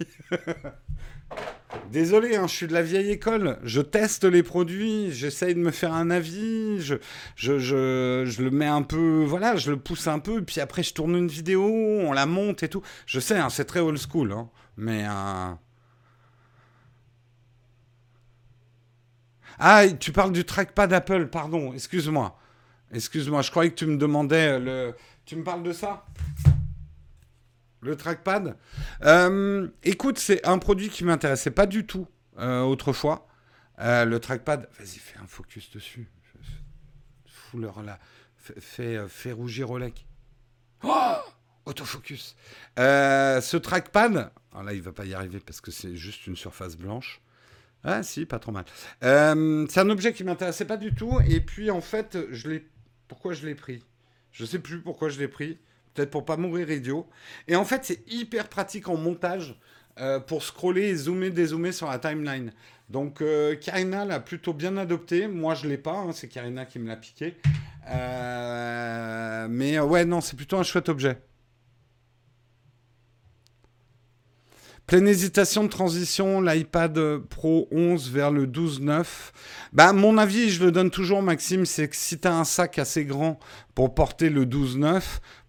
Speaker 1: Désolé, hein, je suis de la vieille école. Je teste les produits, j'essaye de me faire un avis, je, je, je, le mets un peu, voilà, je le pousse un peu, puis après je tourne une vidéo, on la monte et tout. Je sais, hein, c'est très old school, hein, mais... Euh, ah, tu parles du trackpad Apple, pardon, excuse-moi. Excuse-moi, je croyais que tu me demandais le... Tu me parles de ça? Le trackpad euh, Écoute, c'est un produit qui m'intéressait pas du tout euh, autrefois. Euh, le trackpad, vas-y, fais un focus dessus. Fous-leur là. Fais, rougir Olek. Oh Autofocus. ce trackpad, alors là, il va pas y arriver parce que c'est juste une surface blanche. Ah si, pas trop mal. c'est un objet qui m'intéressait pas du tout. Et puis en fait, je l'ai. Pourquoi je l'ai pris? Je sais plus pourquoi je l'ai pris peut-être pour pas mourir idiot. Et en fait, c'est hyper pratique en montage euh, pour scroller et zoomer, dézoomer sur la timeline. Donc euh, Karina l'a plutôt bien adopté. Moi, je l'ai pas. Hein, c'est Karina qui me l'a piqué. Euh, mais ouais, non, c'est plutôt un chouette objet. Pleine hésitation de transition, l'iPad Pro 11 vers le 12.9. Bah, mon avis, je le donne toujours, Maxime, c'est que si tu as un sac assez grand pour porter le 12.9,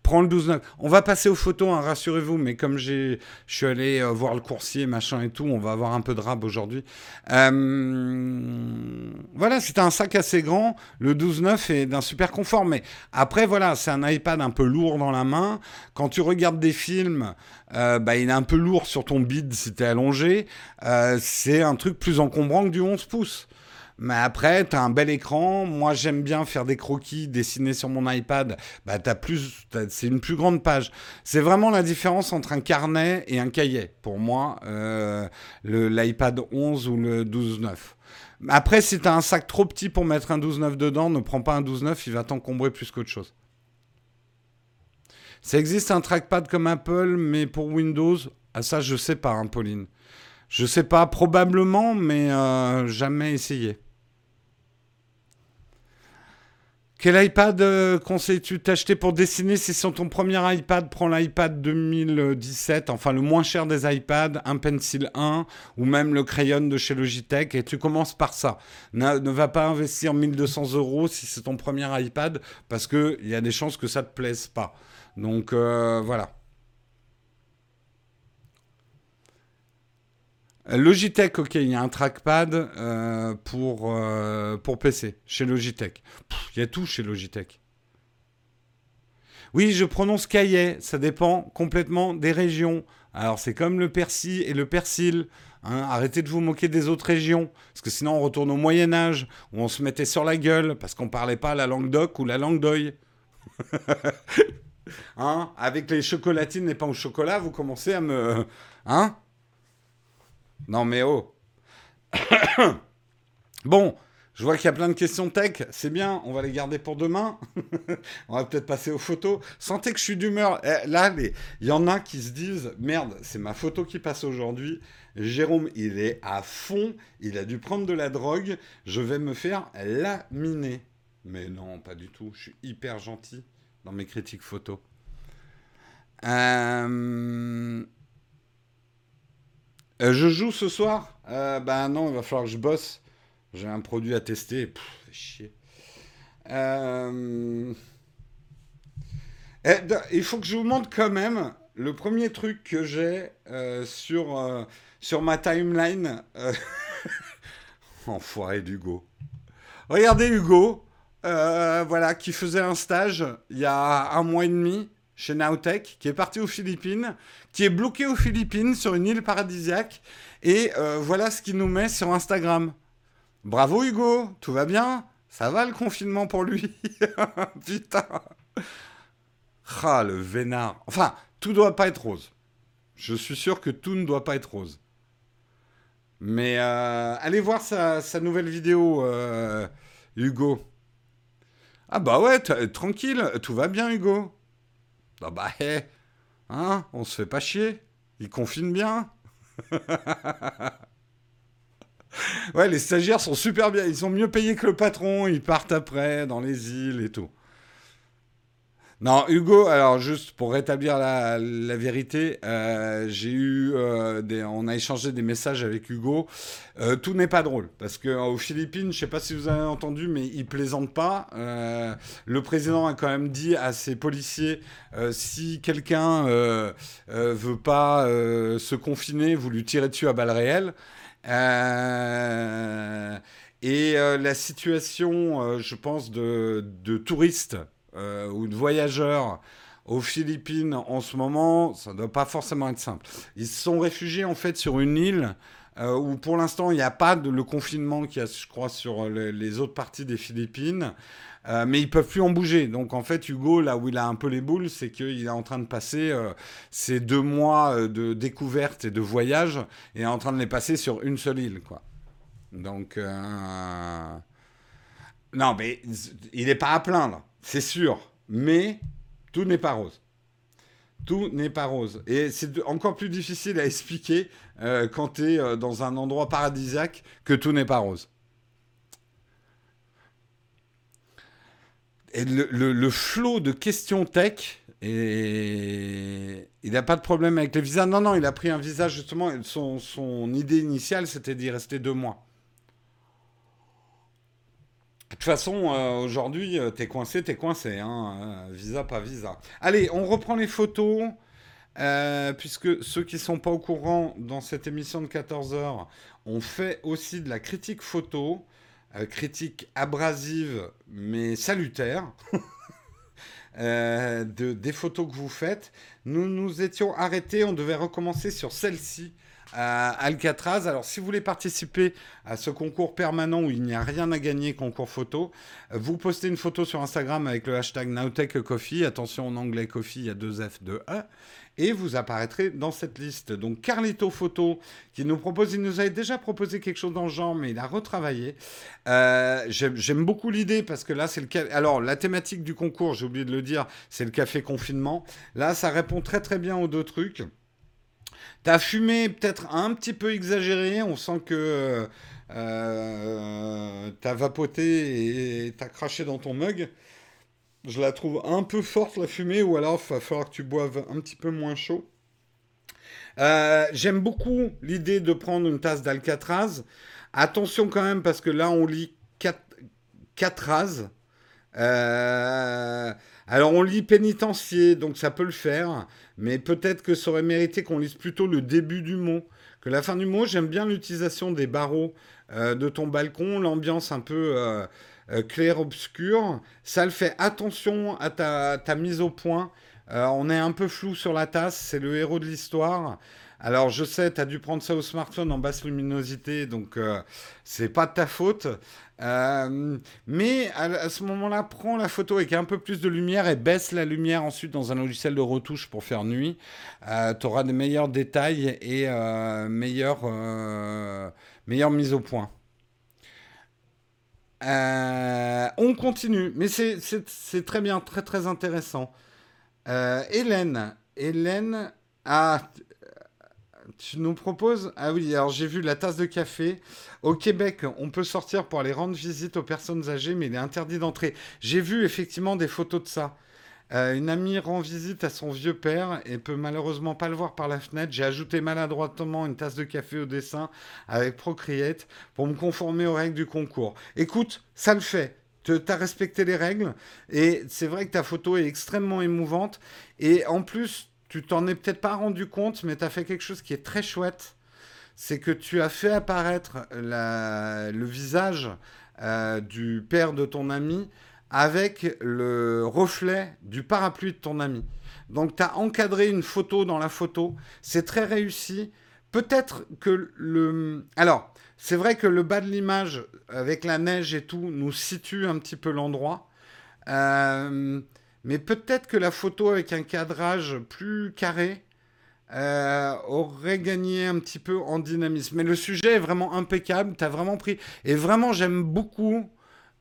Speaker 1: prends le 12 On va passer aux photos, hein, rassurez-vous, mais comme je suis allé euh, voir le coursier, machin et tout, on va avoir un peu de rab aujourd'hui. Euh, voilà, c'est un sac assez grand. Le 12.9 est d'un super confort, mais après, voilà, c'est un iPad un peu lourd dans la main. Quand tu regardes des films, euh, bah, il est un peu lourd sur ton bide si tu es allongé. c'est un truc plus encombrant que du 11 pouces. Mais après, tu un bel écran. Moi, j'aime bien faire des croquis dessinés sur mon iPad. Bah, as plus, c'est une plus grande page. C'est vraiment la différence entre un carnet et un cahier. Pour moi, euh, l'iPad 11 ou le 12.9. Après, si tu as un sac trop petit pour mettre un 12.9 dedans, ne prends pas un 12.9, il va t'encombrer plus qu'autre chose. Ça existe un trackpad comme Apple, mais pour Windows, ah, ça je sais pas, hein, Pauline. Je sais pas, probablement, mais euh, jamais essayé. Quel iPad euh, conseilles-tu d'acheter pour dessiner? Si sur ton premier iPad, prends l'iPad 2017, enfin le moins cher des iPads, un Pencil 1 ou même le crayon de chez Logitech et tu commences par ça. Ne, ne va pas investir 1200 euros si c'est ton premier iPad parce qu'il y a des chances que ça ne te plaise pas. Donc euh, voilà. Logitech, ok, il y a un trackpad euh, pour, euh, pour PC, chez Logitech. Il y a tout chez Logitech. Oui, je prononce cahier, ça dépend complètement des régions. Alors c'est comme le persil et le persil. Hein. arrêtez de vous moquer des autres régions, parce que sinon on retourne au Moyen Âge, où on se mettait sur la gueule, parce qu'on parlait pas la langue d'oc ou la langue d'oeil. [LAUGHS] hein Avec les chocolatines et pains au chocolat, vous commencez à me... Hein? Non mais oh. [COUGHS] bon, je vois qu'il y a plein de questions tech, c'est bien, on va les garder pour demain. [LAUGHS] on va peut-être passer aux photos. Sentez que je suis d'humeur. Eh, là, il y en a qui se disent, merde, c'est ma photo qui passe aujourd'hui. Jérôme, il est à fond, il a dû prendre de la drogue, je vais me faire laminer. Mais non, pas du tout, je suis hyper gentil dans mes critiques photos. Euh... Euh, je joue ce soir Ben non, il va falloir que je bosse. J'ai un produit à tester. Pff, chier. Euh, eh, il faut que je vous montre quand même le premier truc que j'ai sur, sur ma timeline. [LAUGHS] Enfoiré d'Hugo. Regardez Hugo, voilà, qui faisait un stage il y a un mois et demi chez Nowtech, qui est parti aux Philippines, qui est bloqué aux Philippines sur une île paradisiaque. Et euh, voilà ce qu'il nous met sur Instagram. Bravo Hugo, tout va bien? Ça va le confinement pour lui? [LAUGHS] Putain Ah, le vénard. Enfin, tout doit pas être rose. Je suis sûr que tout ne doit pas être rose. Mais euh, allez voir sa, nouvelle vidéo, euh, Hugo. Ah bah ouais, tranquille, tout va bien Hugo. Ah bah, hé, hein, on se fait pas chier. Il confine bien. [LAUGHS] ouais, les stagiaires sont super bien. Ils sont mieux payés que le patron. Ils partent après dans les îles et tout. Non, Hugo, alors juste pour rétablir la, vérité, euh, j'ai eu, euh, on a échangé des messages avec Hugo. Euh, tout n'est pas drôle parce que aux Philippines, je sais pas si vous avez entendu, mais ils plaisantent pas. le président a quand même dit à ses policiers si quelqu'un veut pas se confiner, vous lui tirez dessus à balles réelles. et la situation, je pense, de, de touristes euh, ou de voyageurs aux Philippines en ce moment, ça ne doit pas forcément être simple. Ils se sont réfugiés en fait sur une île euh, où pour l'instant il n'y a pas le confinement qu'il y a, je crois, sur les autres parties des Philippines. Euh, mais ils peuvent plus en bouger. Donc en fait, Hugo, là où il a un peu les boules, c'est qu'il est en train de passer ces deux mois de découverte et de voyage, et est en train de les passer sur une seule île, quoi. Donc non, mais il n'est pas à plaindre c'est sûr, mais tout n'est pas rose. Tout n'est pas rose. Et c'est encore plus difficile à expliquer euh, quand tu es euh, dans un endroit paradisiaque que tout n'est pas rose. Et le, flot de questions tech, et il n'a pas de problème avec les visas. Non, non, il a pris un visa justement. Son, son idée initiale, c'était d'y rester deux mois. De toute façon, euh, aujourd'hui, euh, t'es coincé, t'es coincé. Hein, euh, visa, pas visa. Allez, on reprend les photos. puisque ceux qui ne sont pas au courant, dans cette émission de 14h, on fait aussi de la critique photo. critique abrasive, mais salutaire. [LAUGHS] de, des photos que vous faites. Nous nous étions arrêtés, on devait recommencer sur celle-ci Alcatraz. Alors, si vous voulez participer à ce concours permanent où il n'y a rien à gagner, concours photo, vous postez une photo sur Instagram avec le hashtag NowTechCoffee. Attention, en anglais, coffee, il y a deux F, deux E. Et vous apparaîtrez dans cette liste. Donc, Carlito Photo, qui nous propose, il nous avait déjà proposé quelque chose dans le genre, mais il a retravaillé. Euh, j'aime beaucoup l'idée parce que là, c'est le Alors, la thématique du concours, j'ai oublié de le dire, c'est le café confinement. Là, ça répond très très bien aux deux trucs. Ta fumée peut-être un petit peu exagérée. On sent que euh, t'as vapoté et t'as craché dans ton mug. Je la trouve un peu forte la fumée, ou alors il va falloir que tu boives un petit peu moins chaud. Euh, j'aime beaucoup l'idée de prendre une tasse d'Alcatraz. Attention quand même, parce que là, on lit 4, 4 euh, alors, on lit pénitencier, donc ça peut le faire mais peut-être que ça aurait mérité qu'on lise plutôt le début du mot que la fin du mot. J'aime bien l'utilisation des barreaux euh, de ton balcon, l'ambiance un peu euh, euh, clair-obscur. Ça le fait. Attention à ta, mise au point. on est un peu flou sur la tasse, c'est le héros de l'histoire. Alors je sais, tu as dû prendre ça au smartphone en basse luminosité, donc c'est pas de ta faute. Euh, mais à, ce moment-là, prends la photo avec un peu plus de lumière et baisse la lumière ensuite dans un logiciel de retouche pour faire nuit. Euh, tu auras des meilleurs détails et euh, meilleure, euh, meilleure mise au point. on continue, mais c'est très bien, très très intéressant. Hélène, Hélène, ah, tu nous proposes Ah oui, alors j'ai vu la tasse de café. Au Québec, on peut sortir pour aller rendre visite aux personnes âgées, mais il est interdit d'entrer. J'ai vu effectivement des photos de ça. Euh, une amie rend visite à son vieux père et peut malheureusement pas le voir par la fenêtre. J'ai ajouté maladroitement une tasse de café au dessin avec Procreate pour me conformer aux règles du concours. Écoute, ça le fait. Tu as respecté les règles et c'est vrai que ta photo est extrêmement émouvante. Et en plus, tu t'en es peut-être pas rendu compte, mais tu as fait quelque chose qui est très chouette. C'est que tu as fait apparaître le visage euh, du père de ton ami avec le reflet du parapluie de ton ami. Donc tu as encadré une photo dans la photo. C'est très réussi. Peut-être que le... Alors, c'est vrai que le bas de l'image, avec la neige et tout, nous situe un petit peu l'endroit. Euh, mais peut-être que la photo avec un cadrage plus carré euh, aurait gagné un petit peu en dynamisme. Mais le sujet est vraiment impeccable. Tu as vraiment pris. Et vraiment, j'aime beaucoup.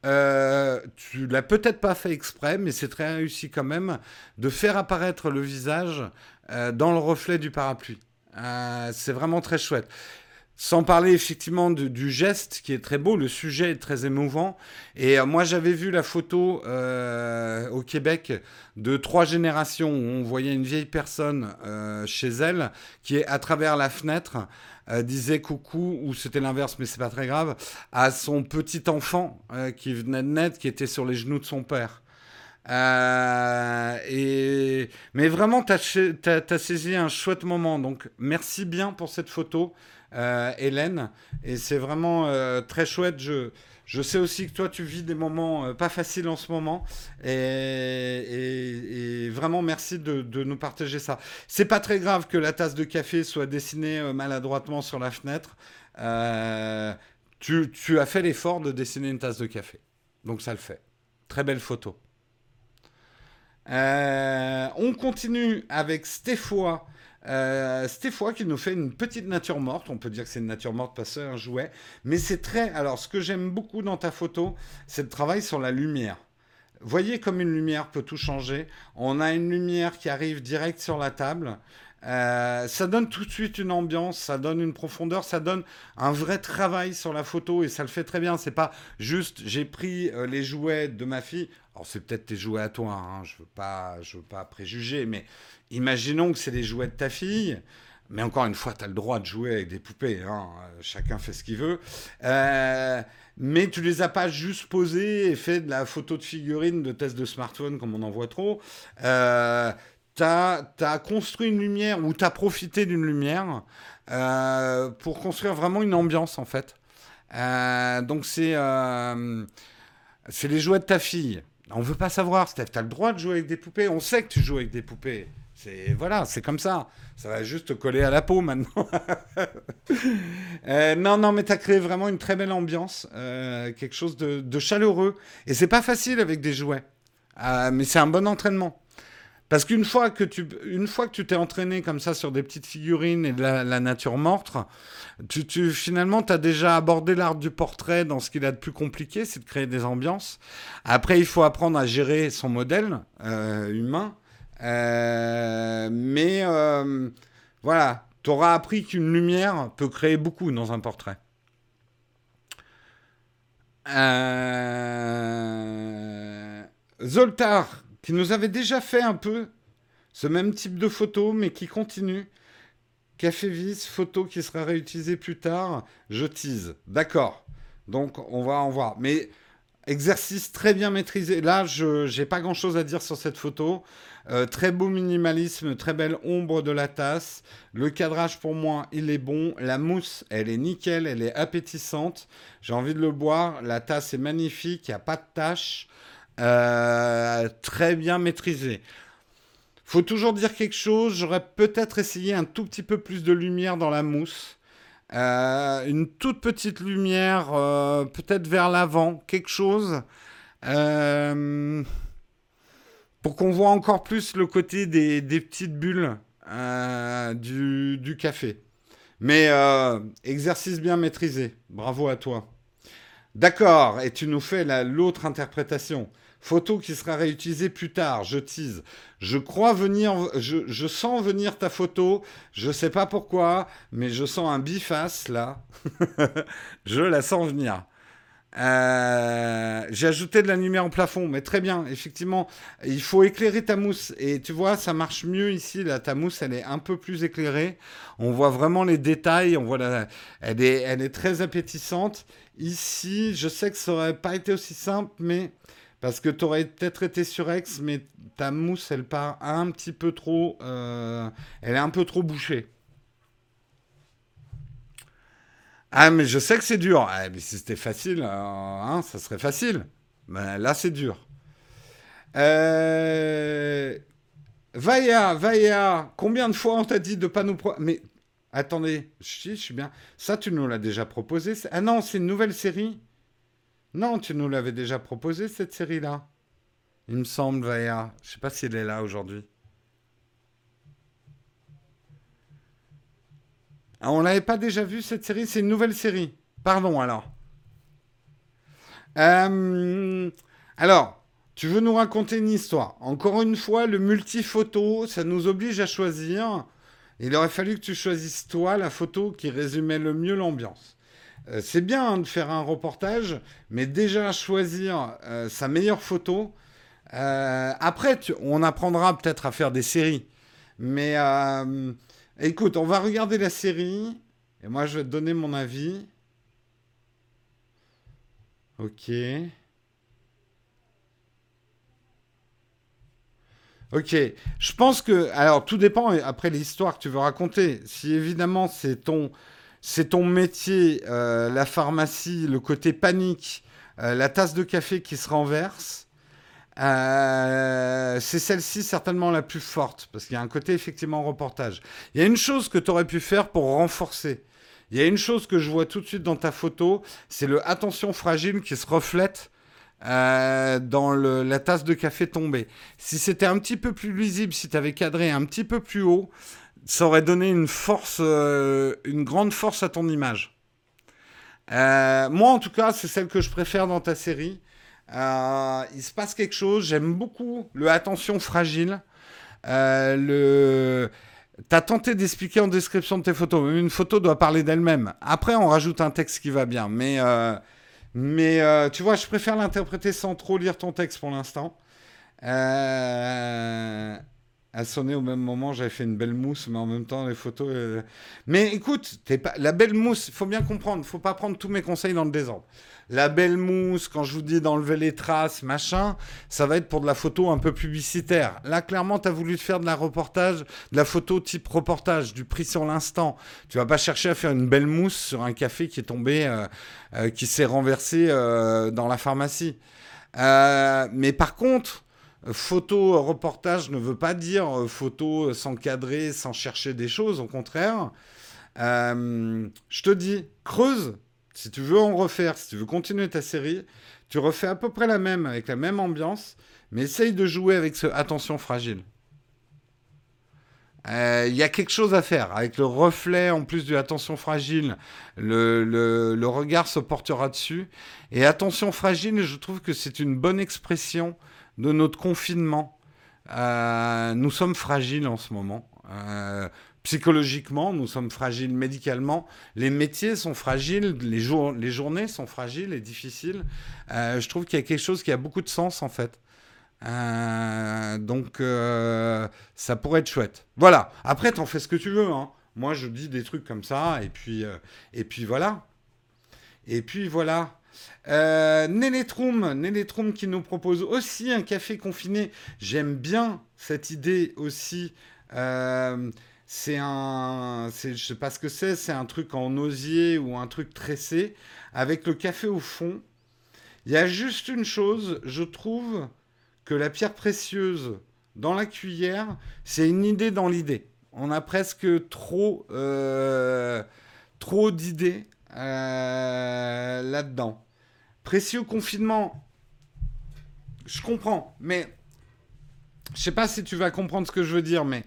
Speaker 1: Euh, tu l'as peut-être pas fait exprès, mais c'est très réussi quand même de faire apparaître le visage euh, dans le reflet du parapluie. c'est vraiment très chouette. Sans parler effectivement du geste qui est très beau, le sujet est très émouvant. Et euh, moi j'avais vu la photo euh, au Québec de trois générations où on voyait une vieille personne euh, chez elle qui à travers la fenêtre disait coucou ou c'était l'inverse mais c'est pas très grave à son petit enfant qui venait de naître qui était sur les genoux de son père. et... Mais vraiment, tu as, saisi un chouette moment. Donc, merci bien pour cette photo. Euh, Hélène. Et c'est vraiment euh, très chouette. Je, je sais aussi que toi, tu vis des moments euh, pas faciles en ce moment. Et, vraiment, merci de, nous partager ça. C'est pas très grave que la tasse de café soit dessinée maladroitement sur la fenêtre. Tu, tu, as fait l'effort de dessiner une tasse de café. Donc ça le fait. Très belle photo. on continue avec Stéphane euh, Stéphane qui nous fait une petite nature morte. On peut dire que c'est une nature morte parce que un jouet. Mais c'est très. Alors, ce que j'aime beaucoup dans ta photo, c'est le travail sur la lumière. Voyez comme une lumière peut tout changer. On a une lumière qui arrive direct sur la table. Euh, ça donne tout de suite une ambiance, ça donne une profondeur, ça donne un vrai travail sur la photo et ça le fait très bien. C'est pas juste j'ai pris euh, les jouets de ma fille. Alors c'est peut-être tes jouets à toi, hein, je veux pas, je veux pas préjuger, mais Imaginons que c'est les jouets de ta fille. Mais encore une fois, tu as le droit de jouer avec des poupées. Hein. Chacun fait ce qu'il veut. Euh, mais tu les as pas juste posés et fait de la photo de figurine de test de smartphone comme on en voit trop. Euh, tu as, construit une lumière ou tu as profité d'une lumière euh, pour construire vraiment une ambiance en fait. Euh, donc c'est les jouets de ta fille. On veut pas savoir, Steph, tu as le droit de jouer avec des poupées. On sait que tu joues avec des poupées. C'est voilà, c'est comme ça. Ça va juste coller à la peau maintenant. [LAUGHS] Euh, non, non, mais tu as créé vraiment une très belle ambiance, euh, quelque chose de, chaleureux. Et c'est pas facile avec des jouets, euh, mais c'est un bon entraînement. Parce qu'une fois que tu, une fois que tu t'es entraîné comme ça sur des petites figurines et de la, nature morte, tu, tu finalement, tu as déjà abordé l'art du portrait dans ce qu'il a de plus compliqué, c'est de créer des ambiances. Après, il faut apprendre à gérer son modèle humain. Euh, mais euh, voilà, tu auras appris qu'une lumière peut créer beaucoup dans un portrait. Euh, Zoltar, qui nous avait déjà fait un peu ce même type de photo, mais qui continue. Café vis, photo qui sera réutilisée plus tard. Je tease. D'accord. Donc, on va en voir. Mais exercice très bien maîtrisé. Là, je n'ai pas grand-chose à dire sur cette photo. Euh, très beau minimalisme, très belle ombre de la tasse. Le cadrage pour moi, il est bon. La mousse, elle est nickel, elle est appétissante. J'ai envie de le boire. La tasse est magnifique, il n'y a pas de tache. Euh, très bien maîtrisé. Faut toujours dire quelque chose. J'aurais peut-être essayé un tout petit peu plus de lumière dans la mousse. Euh, une toute petite lumière, peut-être vers l'avant, quelque chose. Euh, pour qu'on voit encore plus le côté des, petites bulles euh, du, café. Mais euh, exercice bien maîtrisé. Bravo à toi. D'accord, et tu nous fais l'autre interprétation. Photo qui sera réutilisée plus tard, je tease. Je crois venir, je, sens venir ta photo, je sais pas pourquoi, mais je sens un biface là. [LAUGHS] je la sens venir. Euh, j'ai ajouté de la lumière au plafond, mais très bien, effectivement, il faut éclairer ta mousse. Et tu vois, ça marche mieux ici, là, ta mousse, elle est un peu plus éclairée. On voit vraiment les détails, on voit elle, est, elle est très appétissante. Ici, je sais que ça aurait pas été aussi simple, mais parce que tu aurais peut-être été surex, mais ta mousse, elle part un petit peu trop, euh, elle est un peu trop bouchée. Ah, mais je sais que c'est dur. Ah, mais si c'était facile, euh, hein, ça serait facile. Mais là, c'est dur. Euh... Vaya, Vaya, combien de fois on t'a dit de pas nous... mais attendez, je suis bien. Ça, tu nous l'as déjà proposé. Ah non, c'est une nouvelle série Non, tu nous l'avais déjà proposé, cette série-là. Il me semble, Vaya. Je sais pas si est là aujourd'hui. Ah, on l'avait pas déjà vu cette série? C'est une nouvelle série. Pardon alors. Euh, alors, tu veux nous raconter une histoire? Encore une fois, le multi-photo, ça nous oblige à choisir. Il aurait fallu que tu choisisses toi la photo qui résumait le mieux l'ambiance. Euh, c'est bien hein, de faire un reportage, mais déjà choisir euh, sa meilleure photo. Euh, après, on apprendra peut-être à faire des séries. Mais écoute, on va regarder la série. Et moi, je vais te donner mon avis. Ok. Ok, je pense que, alors tout dépend après l'histoire que tu veux raconter. Si évidemment c'est ton, c'est ton métier, euh, la pharmacie, le côté panique, euh, la tasse de café qui se renverse, euh, c'est celle-ci certainement la plus forte parce qu'il y a un côté effectivement reportage. Il y a une chose que tu aurais pu faire pour renforcer. Il y a une chose que je vois tout de suite dans ta photo, c'est le attention fragile qui se reflète dans la tasse de café tombée. Si c'était un petit peu plus lisible, si tu avais cadré un petit peu plus haut, ça aurait donné une force, euh, une grande force à ton image. Euh, moi, en tout cas, c'est celle que je préfère dans ta série. il se passe quelque chose. J'aime beaucoup le attention fragile. le T'as tenté d'expliquer en description de tes photos. Une photo doit parler d'elle-même. Après, on rajoute un texte qui va bien. Mais mais euh, tu vois, je préfère l'interpréter sans trop lire ton texte pour l'instant. Euh, a sonné au même moment, j'avais fait une belle mousse, mais en même temps, les photos. Euh, mais écoute, pas... la belle mousse, il faut bien comprendre, faut pas prendre tous mes conseils dans le désordre. La belle mousse, quand je vous dis d'enlever les traces, machin, ça va être pour de la photo un peu publicitaire. Là, clairement, tu as voulu faire de la reportage, de la photo type reportage, du prix sur l'instant. Tu vas pas chercher à faire une belle mousse sur un café qui est tombé, euh, euh, qui s'est renversé euh, dans la pharmacie. mais par contre, photo reportage ne veut pas dire photo sans cadrer, sans chercher des choses. Au contraire, je te dis, creuse si tu veux en refaire, si tu veux continuer ta série, tu refais à peu près la même, avec la même ambiance, mais essaye de jouer avec ce attention fragile. Euh, il y a quelque chose à faire. Avec le reflet, en plus du attention fragile, le, le, regard se portera dessus. Et attention fragile, je trouve que c'est une bonne expression de notre confinement. Euh, nous sommes fragiles en ce moment. Euh, psychologiquement, nous sommes fragiles médicalement, les métiers sont fragiles, les, les journées sont fragiles et difficiles. Euh, je trouve qu'il y a quelque chose qui a beaucoup de sens en fait. Donc ça pourrait être chouette. Voilà. Après, t'en fais ce que tu veux. Hein. Moi, je dis des trucs comme ça et puis et puis voilà. Et puis voilà. Euh, qui nous propose aussi un café confiné. J'aime bien cette idée aussi. C'est un. Je sais pas ce que c'est, c'est un truc en osier ou un truc tressé avec le café au fond. Il y a juste une chose, je trouve que la pierre précieuse dans la cuillère, c'est une idée dans l'idée. On a presque trop, euh, trop d'idées euh, là-dedans. Précieux confinement, je comprends, mais je sais pas si tu vas comprendre ce que je veux dire, mais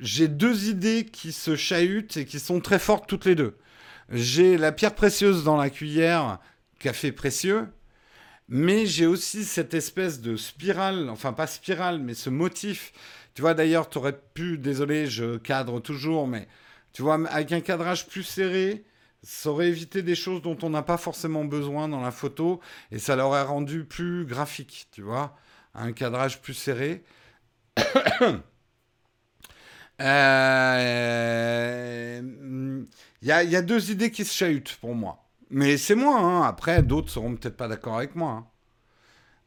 Speaker 1: j'ai deux idées qui se chahutent et qui sont très fortes toutes les deux. J'ai la pierre précieuse dans la cuillère, café précieux, mais j'ai aussi cette espèce de spirale, enfin pas spirale, mais ce motif. Tu vois, d'ailleurs, tu aurais pu, désolé, je cadre toujours, mais tu vois, avec un cadrage plus serré, ça aurait évité des choses dont on n'a pas forcément besoin dans la photo et ça l'aurait rendu plus graphique, tu vois, un cadrage plus serré. Il [COUGHS] euh, y, a, deux idées qui se chahutent pour moi. Mais c'est moi. Hein. Après, d'autres seront peut-être pas d'accord avec moi. Hein.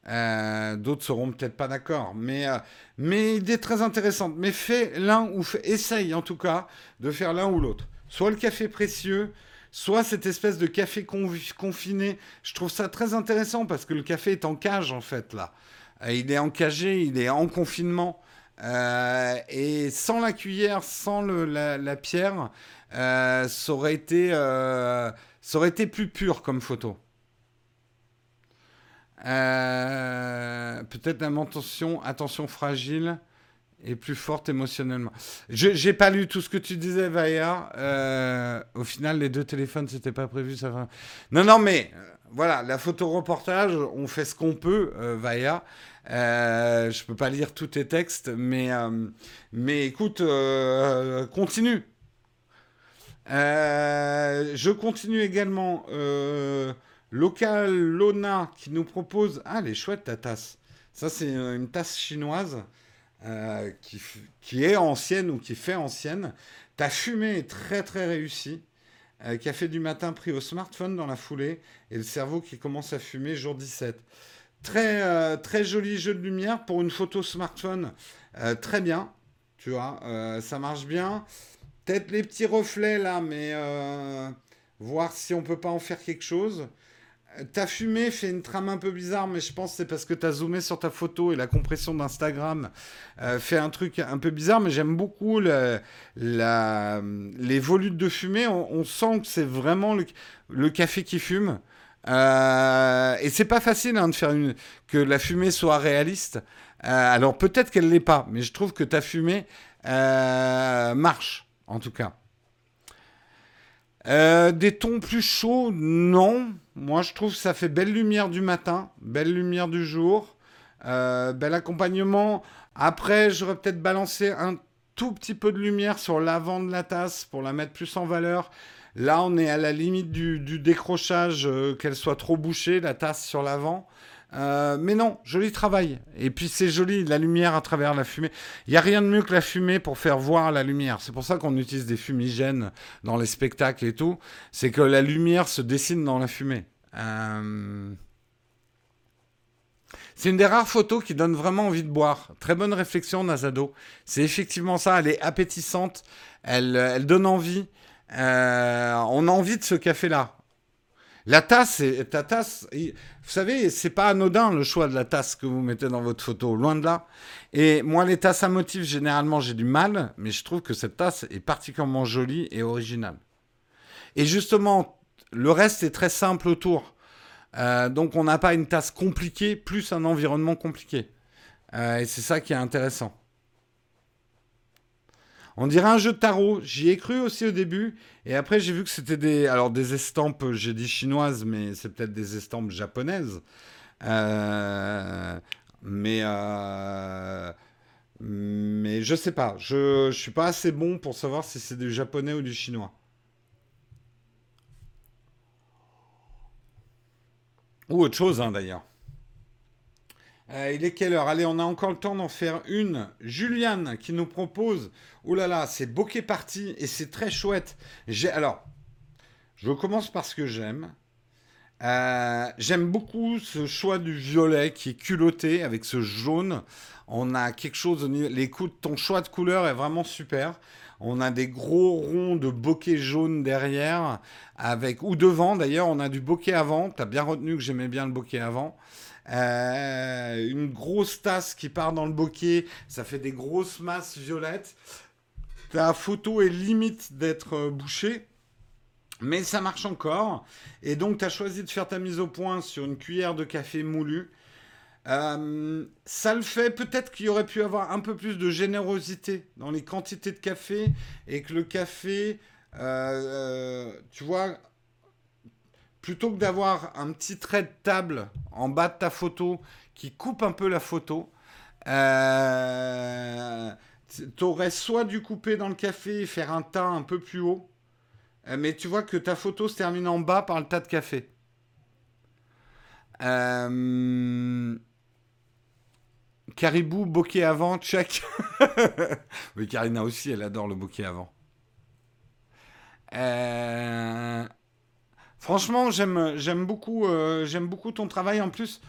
Speaker 1: Euh, d'autres seront peut-être pas d'accord. Mais, euh, mais idée très intéressante. Mais fais l'un ou essaye en tout cas de faire l'un ou l'autre. Soit le café précieux, soit cette espèce de café confiné. Je trouve ça très intéressant parce que le café est en cage en fait là. il est encagé, il est en confinement. Euh, et sans la cuillère, sans la, pierre, euh, ça, aurait été, euh, ça aurait été plus pur comme photo. Peut-être la attention, attention fragile et plus forte émotionnellement. Je j'ai pas lu tout ce que tu disais, Vaya. Euh, au final, les deux téléphones, c'était pas prévu. Ça. Non, non, mais euh, voilà, la photo reportage, on fait ce qu'on peut, euh, Vaya. Euh, je peux pas lire tous tes textes, mais, euh, mais écoute, continue. Je continue également. Local Lona qui nous propose. Ah, elle est chouette ta tasse. Ça, c'est une tasse chinoise euh, qui, est ancienne ou qui fait ancienne. Ta fumée est très très réussie. Euh, café du matin pris au smartphone dans la foulée et le cerveau qui commence à fumer jour 17. Très, euh, très joli jeu de lumière pour une photo smartphone. Euh, très bien, tu vois, euh, ça marche bien. Peut-être les petits reflets là, mais euh, voir si on peut pas en faire quelque chose. Ta fumée fait une trame un peu bizarre, mais je pense que c'est parce que tu as zoomé sur ta photo et la compression d'Instagram euh, fait un truc un peu bizarre, mais j'aime beaucoup les volutes de fumée. On, sent que c'est vraiment le, café qui fume. Euh, et c'est pas facile hein, de faire que la fumée soit réaliste. Euh, alors peut-être qu'elle l'est pas, mais je trouve que ta fumée marche, en tout cas. Des tons plus chauds, non. Moi, je trouve que ça fait belle lumière du matin, belle lumière du jour, euh, bel accompagnement. Après, j'aurais peut-être balancé un tout petit peu de lumière sur l'avant de la tasse pour la mettre plus en valeur. Là, on est à la limite du, décrochage, euh, qu'elle soit trop bouchée, la tasse sur l'avant. Euh, mais non, joli travail. Et puis c'est joli, la lumière à travers la fumée. Il n'y a rien de mieux que la fumée pour faire voir la lumière. C'est pour ça qu'on utilise des fumigènes dans les spectacles et tout. C'est que la lumière se dessine dans la fumée. Euh, C'est une des rares photos qui donne vraiment envie de boire. Très bonne réflexion, Nazado. C'est effectivement ça. Elle est appétissante. Elle, elle donne envie. Euh, on a envie de ce café-là. La tasse, ta tasse, vous savez, c'est pas anodin le choix de la tasse que vous mettez dans votre photo, loin de là. Et moi, les tasses à motifs, généralement, j'ai du mal, mais je trouve que cette tasse est particulièrement jolie et originale. Et justement, le reste est très simple autour. Euh, donc, on n'a pas une tasse compliquée, plus un environnement compliqué. Euh, et c'est ça qui est intéressant. On dirait un jeu de tarot. J'y ai cru aussi au début. Et après, j'ai vu que c'était des. Alors, des estampes, j'ai dit chinoises, mais c'est peut-être des estampes japonaises. Euh, Mais. euh, Mais je sais pas. Je, je suis pas assez bon pour savoir si c'est du japonais ou du chinois. Ou autre chose, hein, d'ailleurs. Euh, il est quelle heure? Allez, on a encore le temps d'en faire une. Juliane qui nous propose. Oh là là, c'est bokeh party et c'est très chouette. Alors, je commence par ce que j'aime. Euh, j'aime beaucoup ce choix du violet qui est culotté avec ce jaune. On a quelque chose. Les coups, ton choix de couleur est vraiment super. On a des gros ronds de bokeh jaune derrière, avec ou devant d'ailleurs. On a du bokeh avant. T'as bien retenu que j'aimais bien le bokeh avant. Euh, une grosse tasse qui part dans le bokeh, ça fait des grosses masses violettes. Ta photo est limite d'être euh, bouchée, mais ça marche encore. Et donc, tu as choisi de faire ta mise au point sur une cuillère de café moulu. Euh, ça le fait, peut-être qu'il aurait pu avoir un peu plus de générosité dans les quantités de café et que le café, tu vois, plutôt que d'avoir un petit trait de table en bas de ta photo qui coupe un peu la photo, euh, tu aurais soit dû couper dans le café et faire un tas un peu plus haut, euh, mais tu vois que ta photo se termine en bas par le tas de café. Euh, Caribou, bokeh avant, check. [LAUGHS] Mais Karina aussi, elle adore le bokeh avant. Euh, Franchement, j'aime j'aime beaucoup, euh, j'aime beaucoup ton travail. En plus,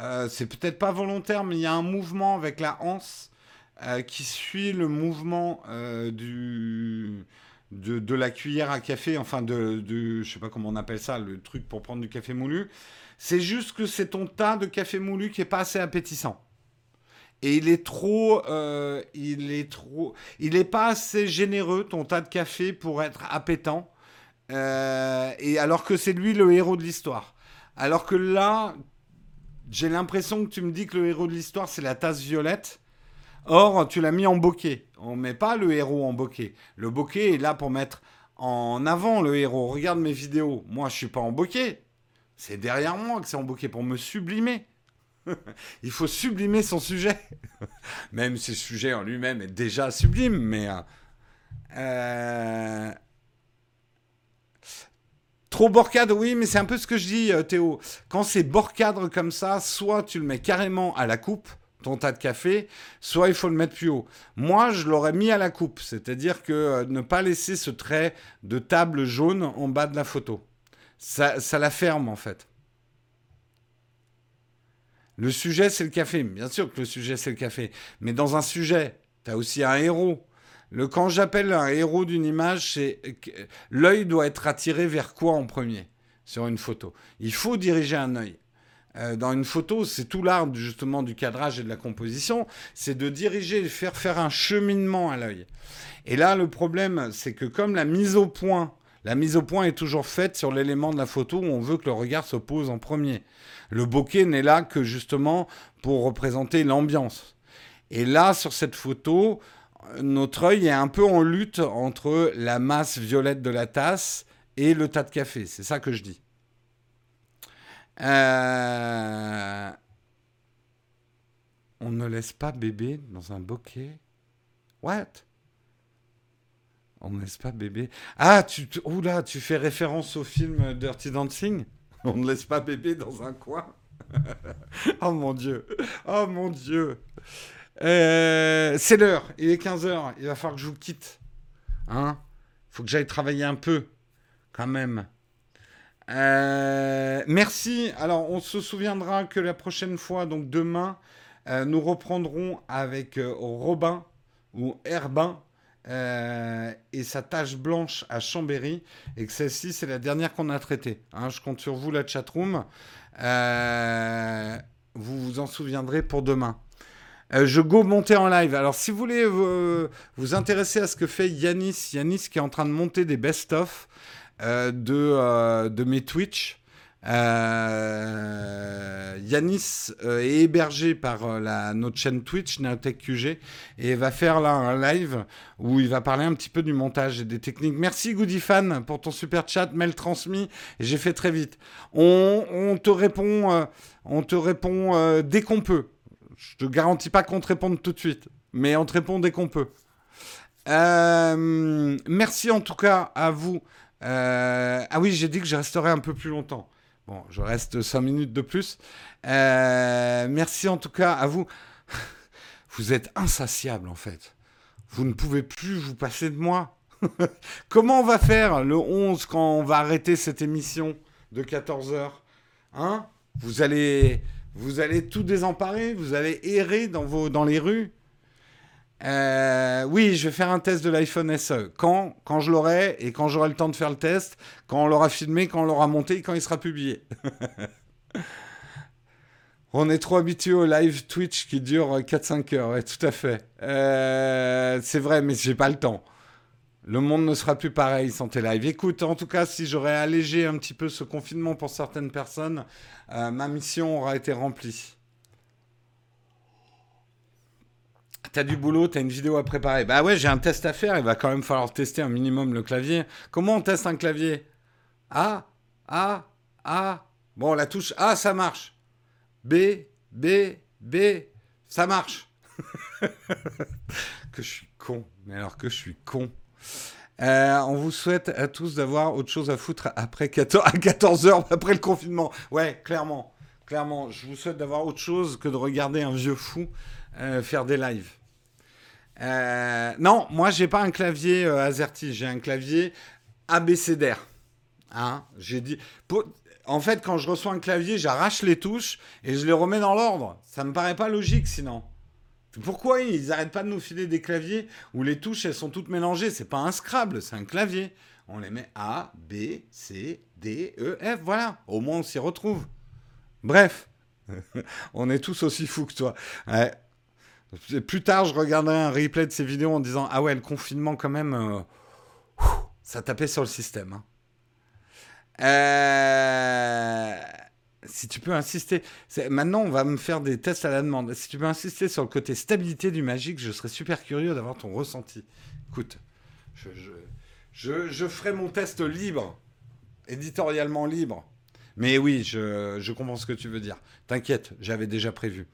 Speaker 1: euh, c'est peut-être pas volontaire, mais il y a un mouvement avec la anse euh, qui suit le mouvement de, la cuillère à café, enfin de, de, je sais pas comment on appelle ça, le truc pour prendre du café moulu. C'est juste que c'est ton tas de café moulu qui est pas assez appétissant. Et il est trop, il est trop, il est pas assez généreux ton tas de café pour être appétant. Euh, et alors que c'est lui le héros de l'histoire. Alors que là, j'ai l'impression que tu me dis que le héros de l'histoire c'est la tasse violette. Or, tu l'as mis en bokeh. On met pas le héros en bokeh. Le bokeh est là pour mettre en avant le héros. Regarde mes vidéos. Moi, je suis pas en bokeh. C'est derrière moi que c'est en bokeh pour me sublimer. [LAUGHS] Il faut sublimer son sujet. [LAUGHS] même si le sujet en lui-même est déjà sublime, mais... Euh, euh, trop borcadre, oui, mais c'est un peu ce que je dis, euh, Théo. Quand c'est borcadre comme ça, soit tu le mets carrément à la coupe, ton tas de café, soit il faut le mettre plus haut. Moi, je l'aurais mis à la coupe, c'est-à-dire que ne pas laisser ce trait de table jaune en bas de la photo. Ça, ça la ferme en fait. Le sujet, c'est le café. Bien sûr que le sujet, c'est le café. Mais dans un sujet, tu as aussi un héros. Le, quand j'appelle un héros d'une image, c'est l'œil doit être attiré vers quoi en premier? Sur une photo Il faut diriger un œil. Euh, dans une photo, c'est tout l'art justement du cadrage et de la composition, c'est de diriger, de faire faire un cheminement à l'œil. Et là, le problème, c'est que comme la mise au point, la mise au point est toujours faite sur l'élément de la photo où on veut que le regard se pose en premier. Le bokeh n'est là que justement pour représenter l'ambiance. Et là, sur cette photo, notre œil est un peu en lutte entre la masse violette de la tasse et le tas de café. C'est ça que je dis. Euh, on ne laisse pas bébé dans un bokeh What? On ne laisse pas bébé. Ah, tu, oula, tu fais référence au film Dirty Dancing? [LAUGHS] On ne laisse pas bébé dans un coin? [LAUGHS] oh mon Dieu. Oh mon Dieu. Euh, c'est l'heure. Il est 15h. Il va falloir que je vous quitte. Hein faut que j'aille travailler un peu. Quand même. Euh, merci. Alors, on se souviendra que la prochaine fois, donc demain, euh, nous reprendrons avec Robin ou Herbin et sa tache blanche à Chambéry, et que celle-ci, c'est la dernière qu'on a traitée. Hein. je compte sur vous, la chatroom. Vous vous en souviendrez pour demain. Euh, je go monter en live. Alors, si vous voulez vous intéresser à ce que fait Yanis, Yanis qui est en train de monter des best-of de, de mes Twitch, euh, Yanis euh, est hébergé par euh, la, notre chaîne Twitch, NeoTechQG, et va faire là un live où il va parler un petit peu du montage et des techniques. Merci Goodifan pour ton super chat, mail transmis, j'ai fait très vite. On, te répond, on te répond dès qu'on peut. Je te garantis pas qu'on te réponde tout de suite, mais on te répond dès qu'on peut. merci en tout cas à vous. ah oui, j'ai dit que je resterai un peu plus longtemps. Bon, je reste 5 minutes de plus. Euh, merci en tout cas à vous. [LAUGHS] Vous êtes insatiable en fait. Vous ne pouvez plus vous passer de moi. [LAUGHS] Comment on va faire le 11 quand on va arrêter cette émission de 14h Hein? Vous allez, vous allez tout désemparer Vous allez errer dans, vos, dans les rues euh, oui, je vais faire un test de l'iPhone SE. Quand Quand je l'aurai et quand j'aurai le temps de faire le test, quand on l'aura filmé, quand on l'aura monté et quand il sera publié. [LAUGHS] on est trop habitué au live Twitch qui dure 4-5 heures, ouais, tout à fait. Euh, c'est vrai, mais j'ai pas le temps. Le monde ne sera plus pareil sans tes lives. Écoute, en tout cas, si j'aurais allégé un petit peu ce confinement pour certaines personnes, euh, ma mission aura été remplie. T'as du boulot, t'as une vidéo à préparer. Bah ouais, j'ai un test à faire, il va quand même falloir tester un minimum le clavier. Comment on teste un clavier? A, A, A. Bon, la touche A, ça marche. B, B, B, ça marche. [LAUGHS] que je suis con. Mais alors que je suis con. Euh, on vous souhaite à tous d'avoir autre chose à foutre après 14, à 14 heures [LAUGHS] après le confinement. Ouais, clairement. Clairement, je vous souhaite d'avoir autre chose que de regarder un vieux fou euh, faire des lives. Euh, non, moi j'ai pas un clavier AZERTY, j'ai un clavier ABCDR. Hein, j'ai dit. En fait, quand je reçois un clavier, j'arrache les touches et je les remets dans l'ordre. Ça me paraît pas logique sinon. Pourquoi ils n'arrêtent pas de nous filer des claviers où les touches elles sont toutes mélangées? C'est pas un Scrabble, c'est un clavier. On les met A, B, C, D, E, F. Voilà. Au moins on s'y retrouve. Bref, [LAUGHS] on est tous aussi fous que toi. Ouais. Plus tard, je regarderai un replay de ces vidéos en disant Ah ouais, le confinement, quand même, euh, ça tapait sur le système. Hein. Euh, si tu peux insister, maintenant on va me faire des tests à la demande. Si tu peux insister sur le côté stabilité du magique, je serais super curieux d'avoir ton ressenti. Écoute, je, ferai mon test libre, éditorialement libre. Mais oui, je, comprends ce que tu veux dire. T'inquiète, j'avais déjà prévu.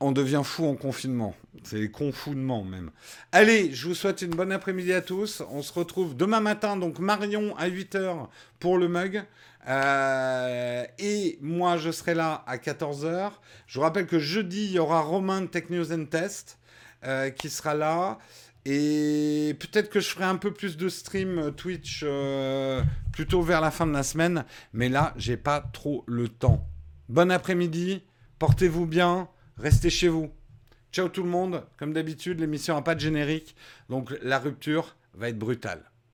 Speaker 1: On devient fou en confinement. C'est confounement même. Allez, je vous souhaite une bonne après-midi à tous. On se retrouve demain matin, donc Marion à 8h pour le mug. Euh, et moi, je serai là à 14h. Je vous rappelle que jeudi, il y aura Romain de Tech News Test euh, qui sera là. Et peut-être que je ferai un peu plus de stream Twitch euh, plutôt vers la fin de la semaine. Mais là, j'ai pas trop le temps. Bon après-midi. Portez-vous bien. Restez chez vous. Ciao tout le monde. Comme d'habitude, l'émission n'a pas de générique. Donc la rupture va être brutale.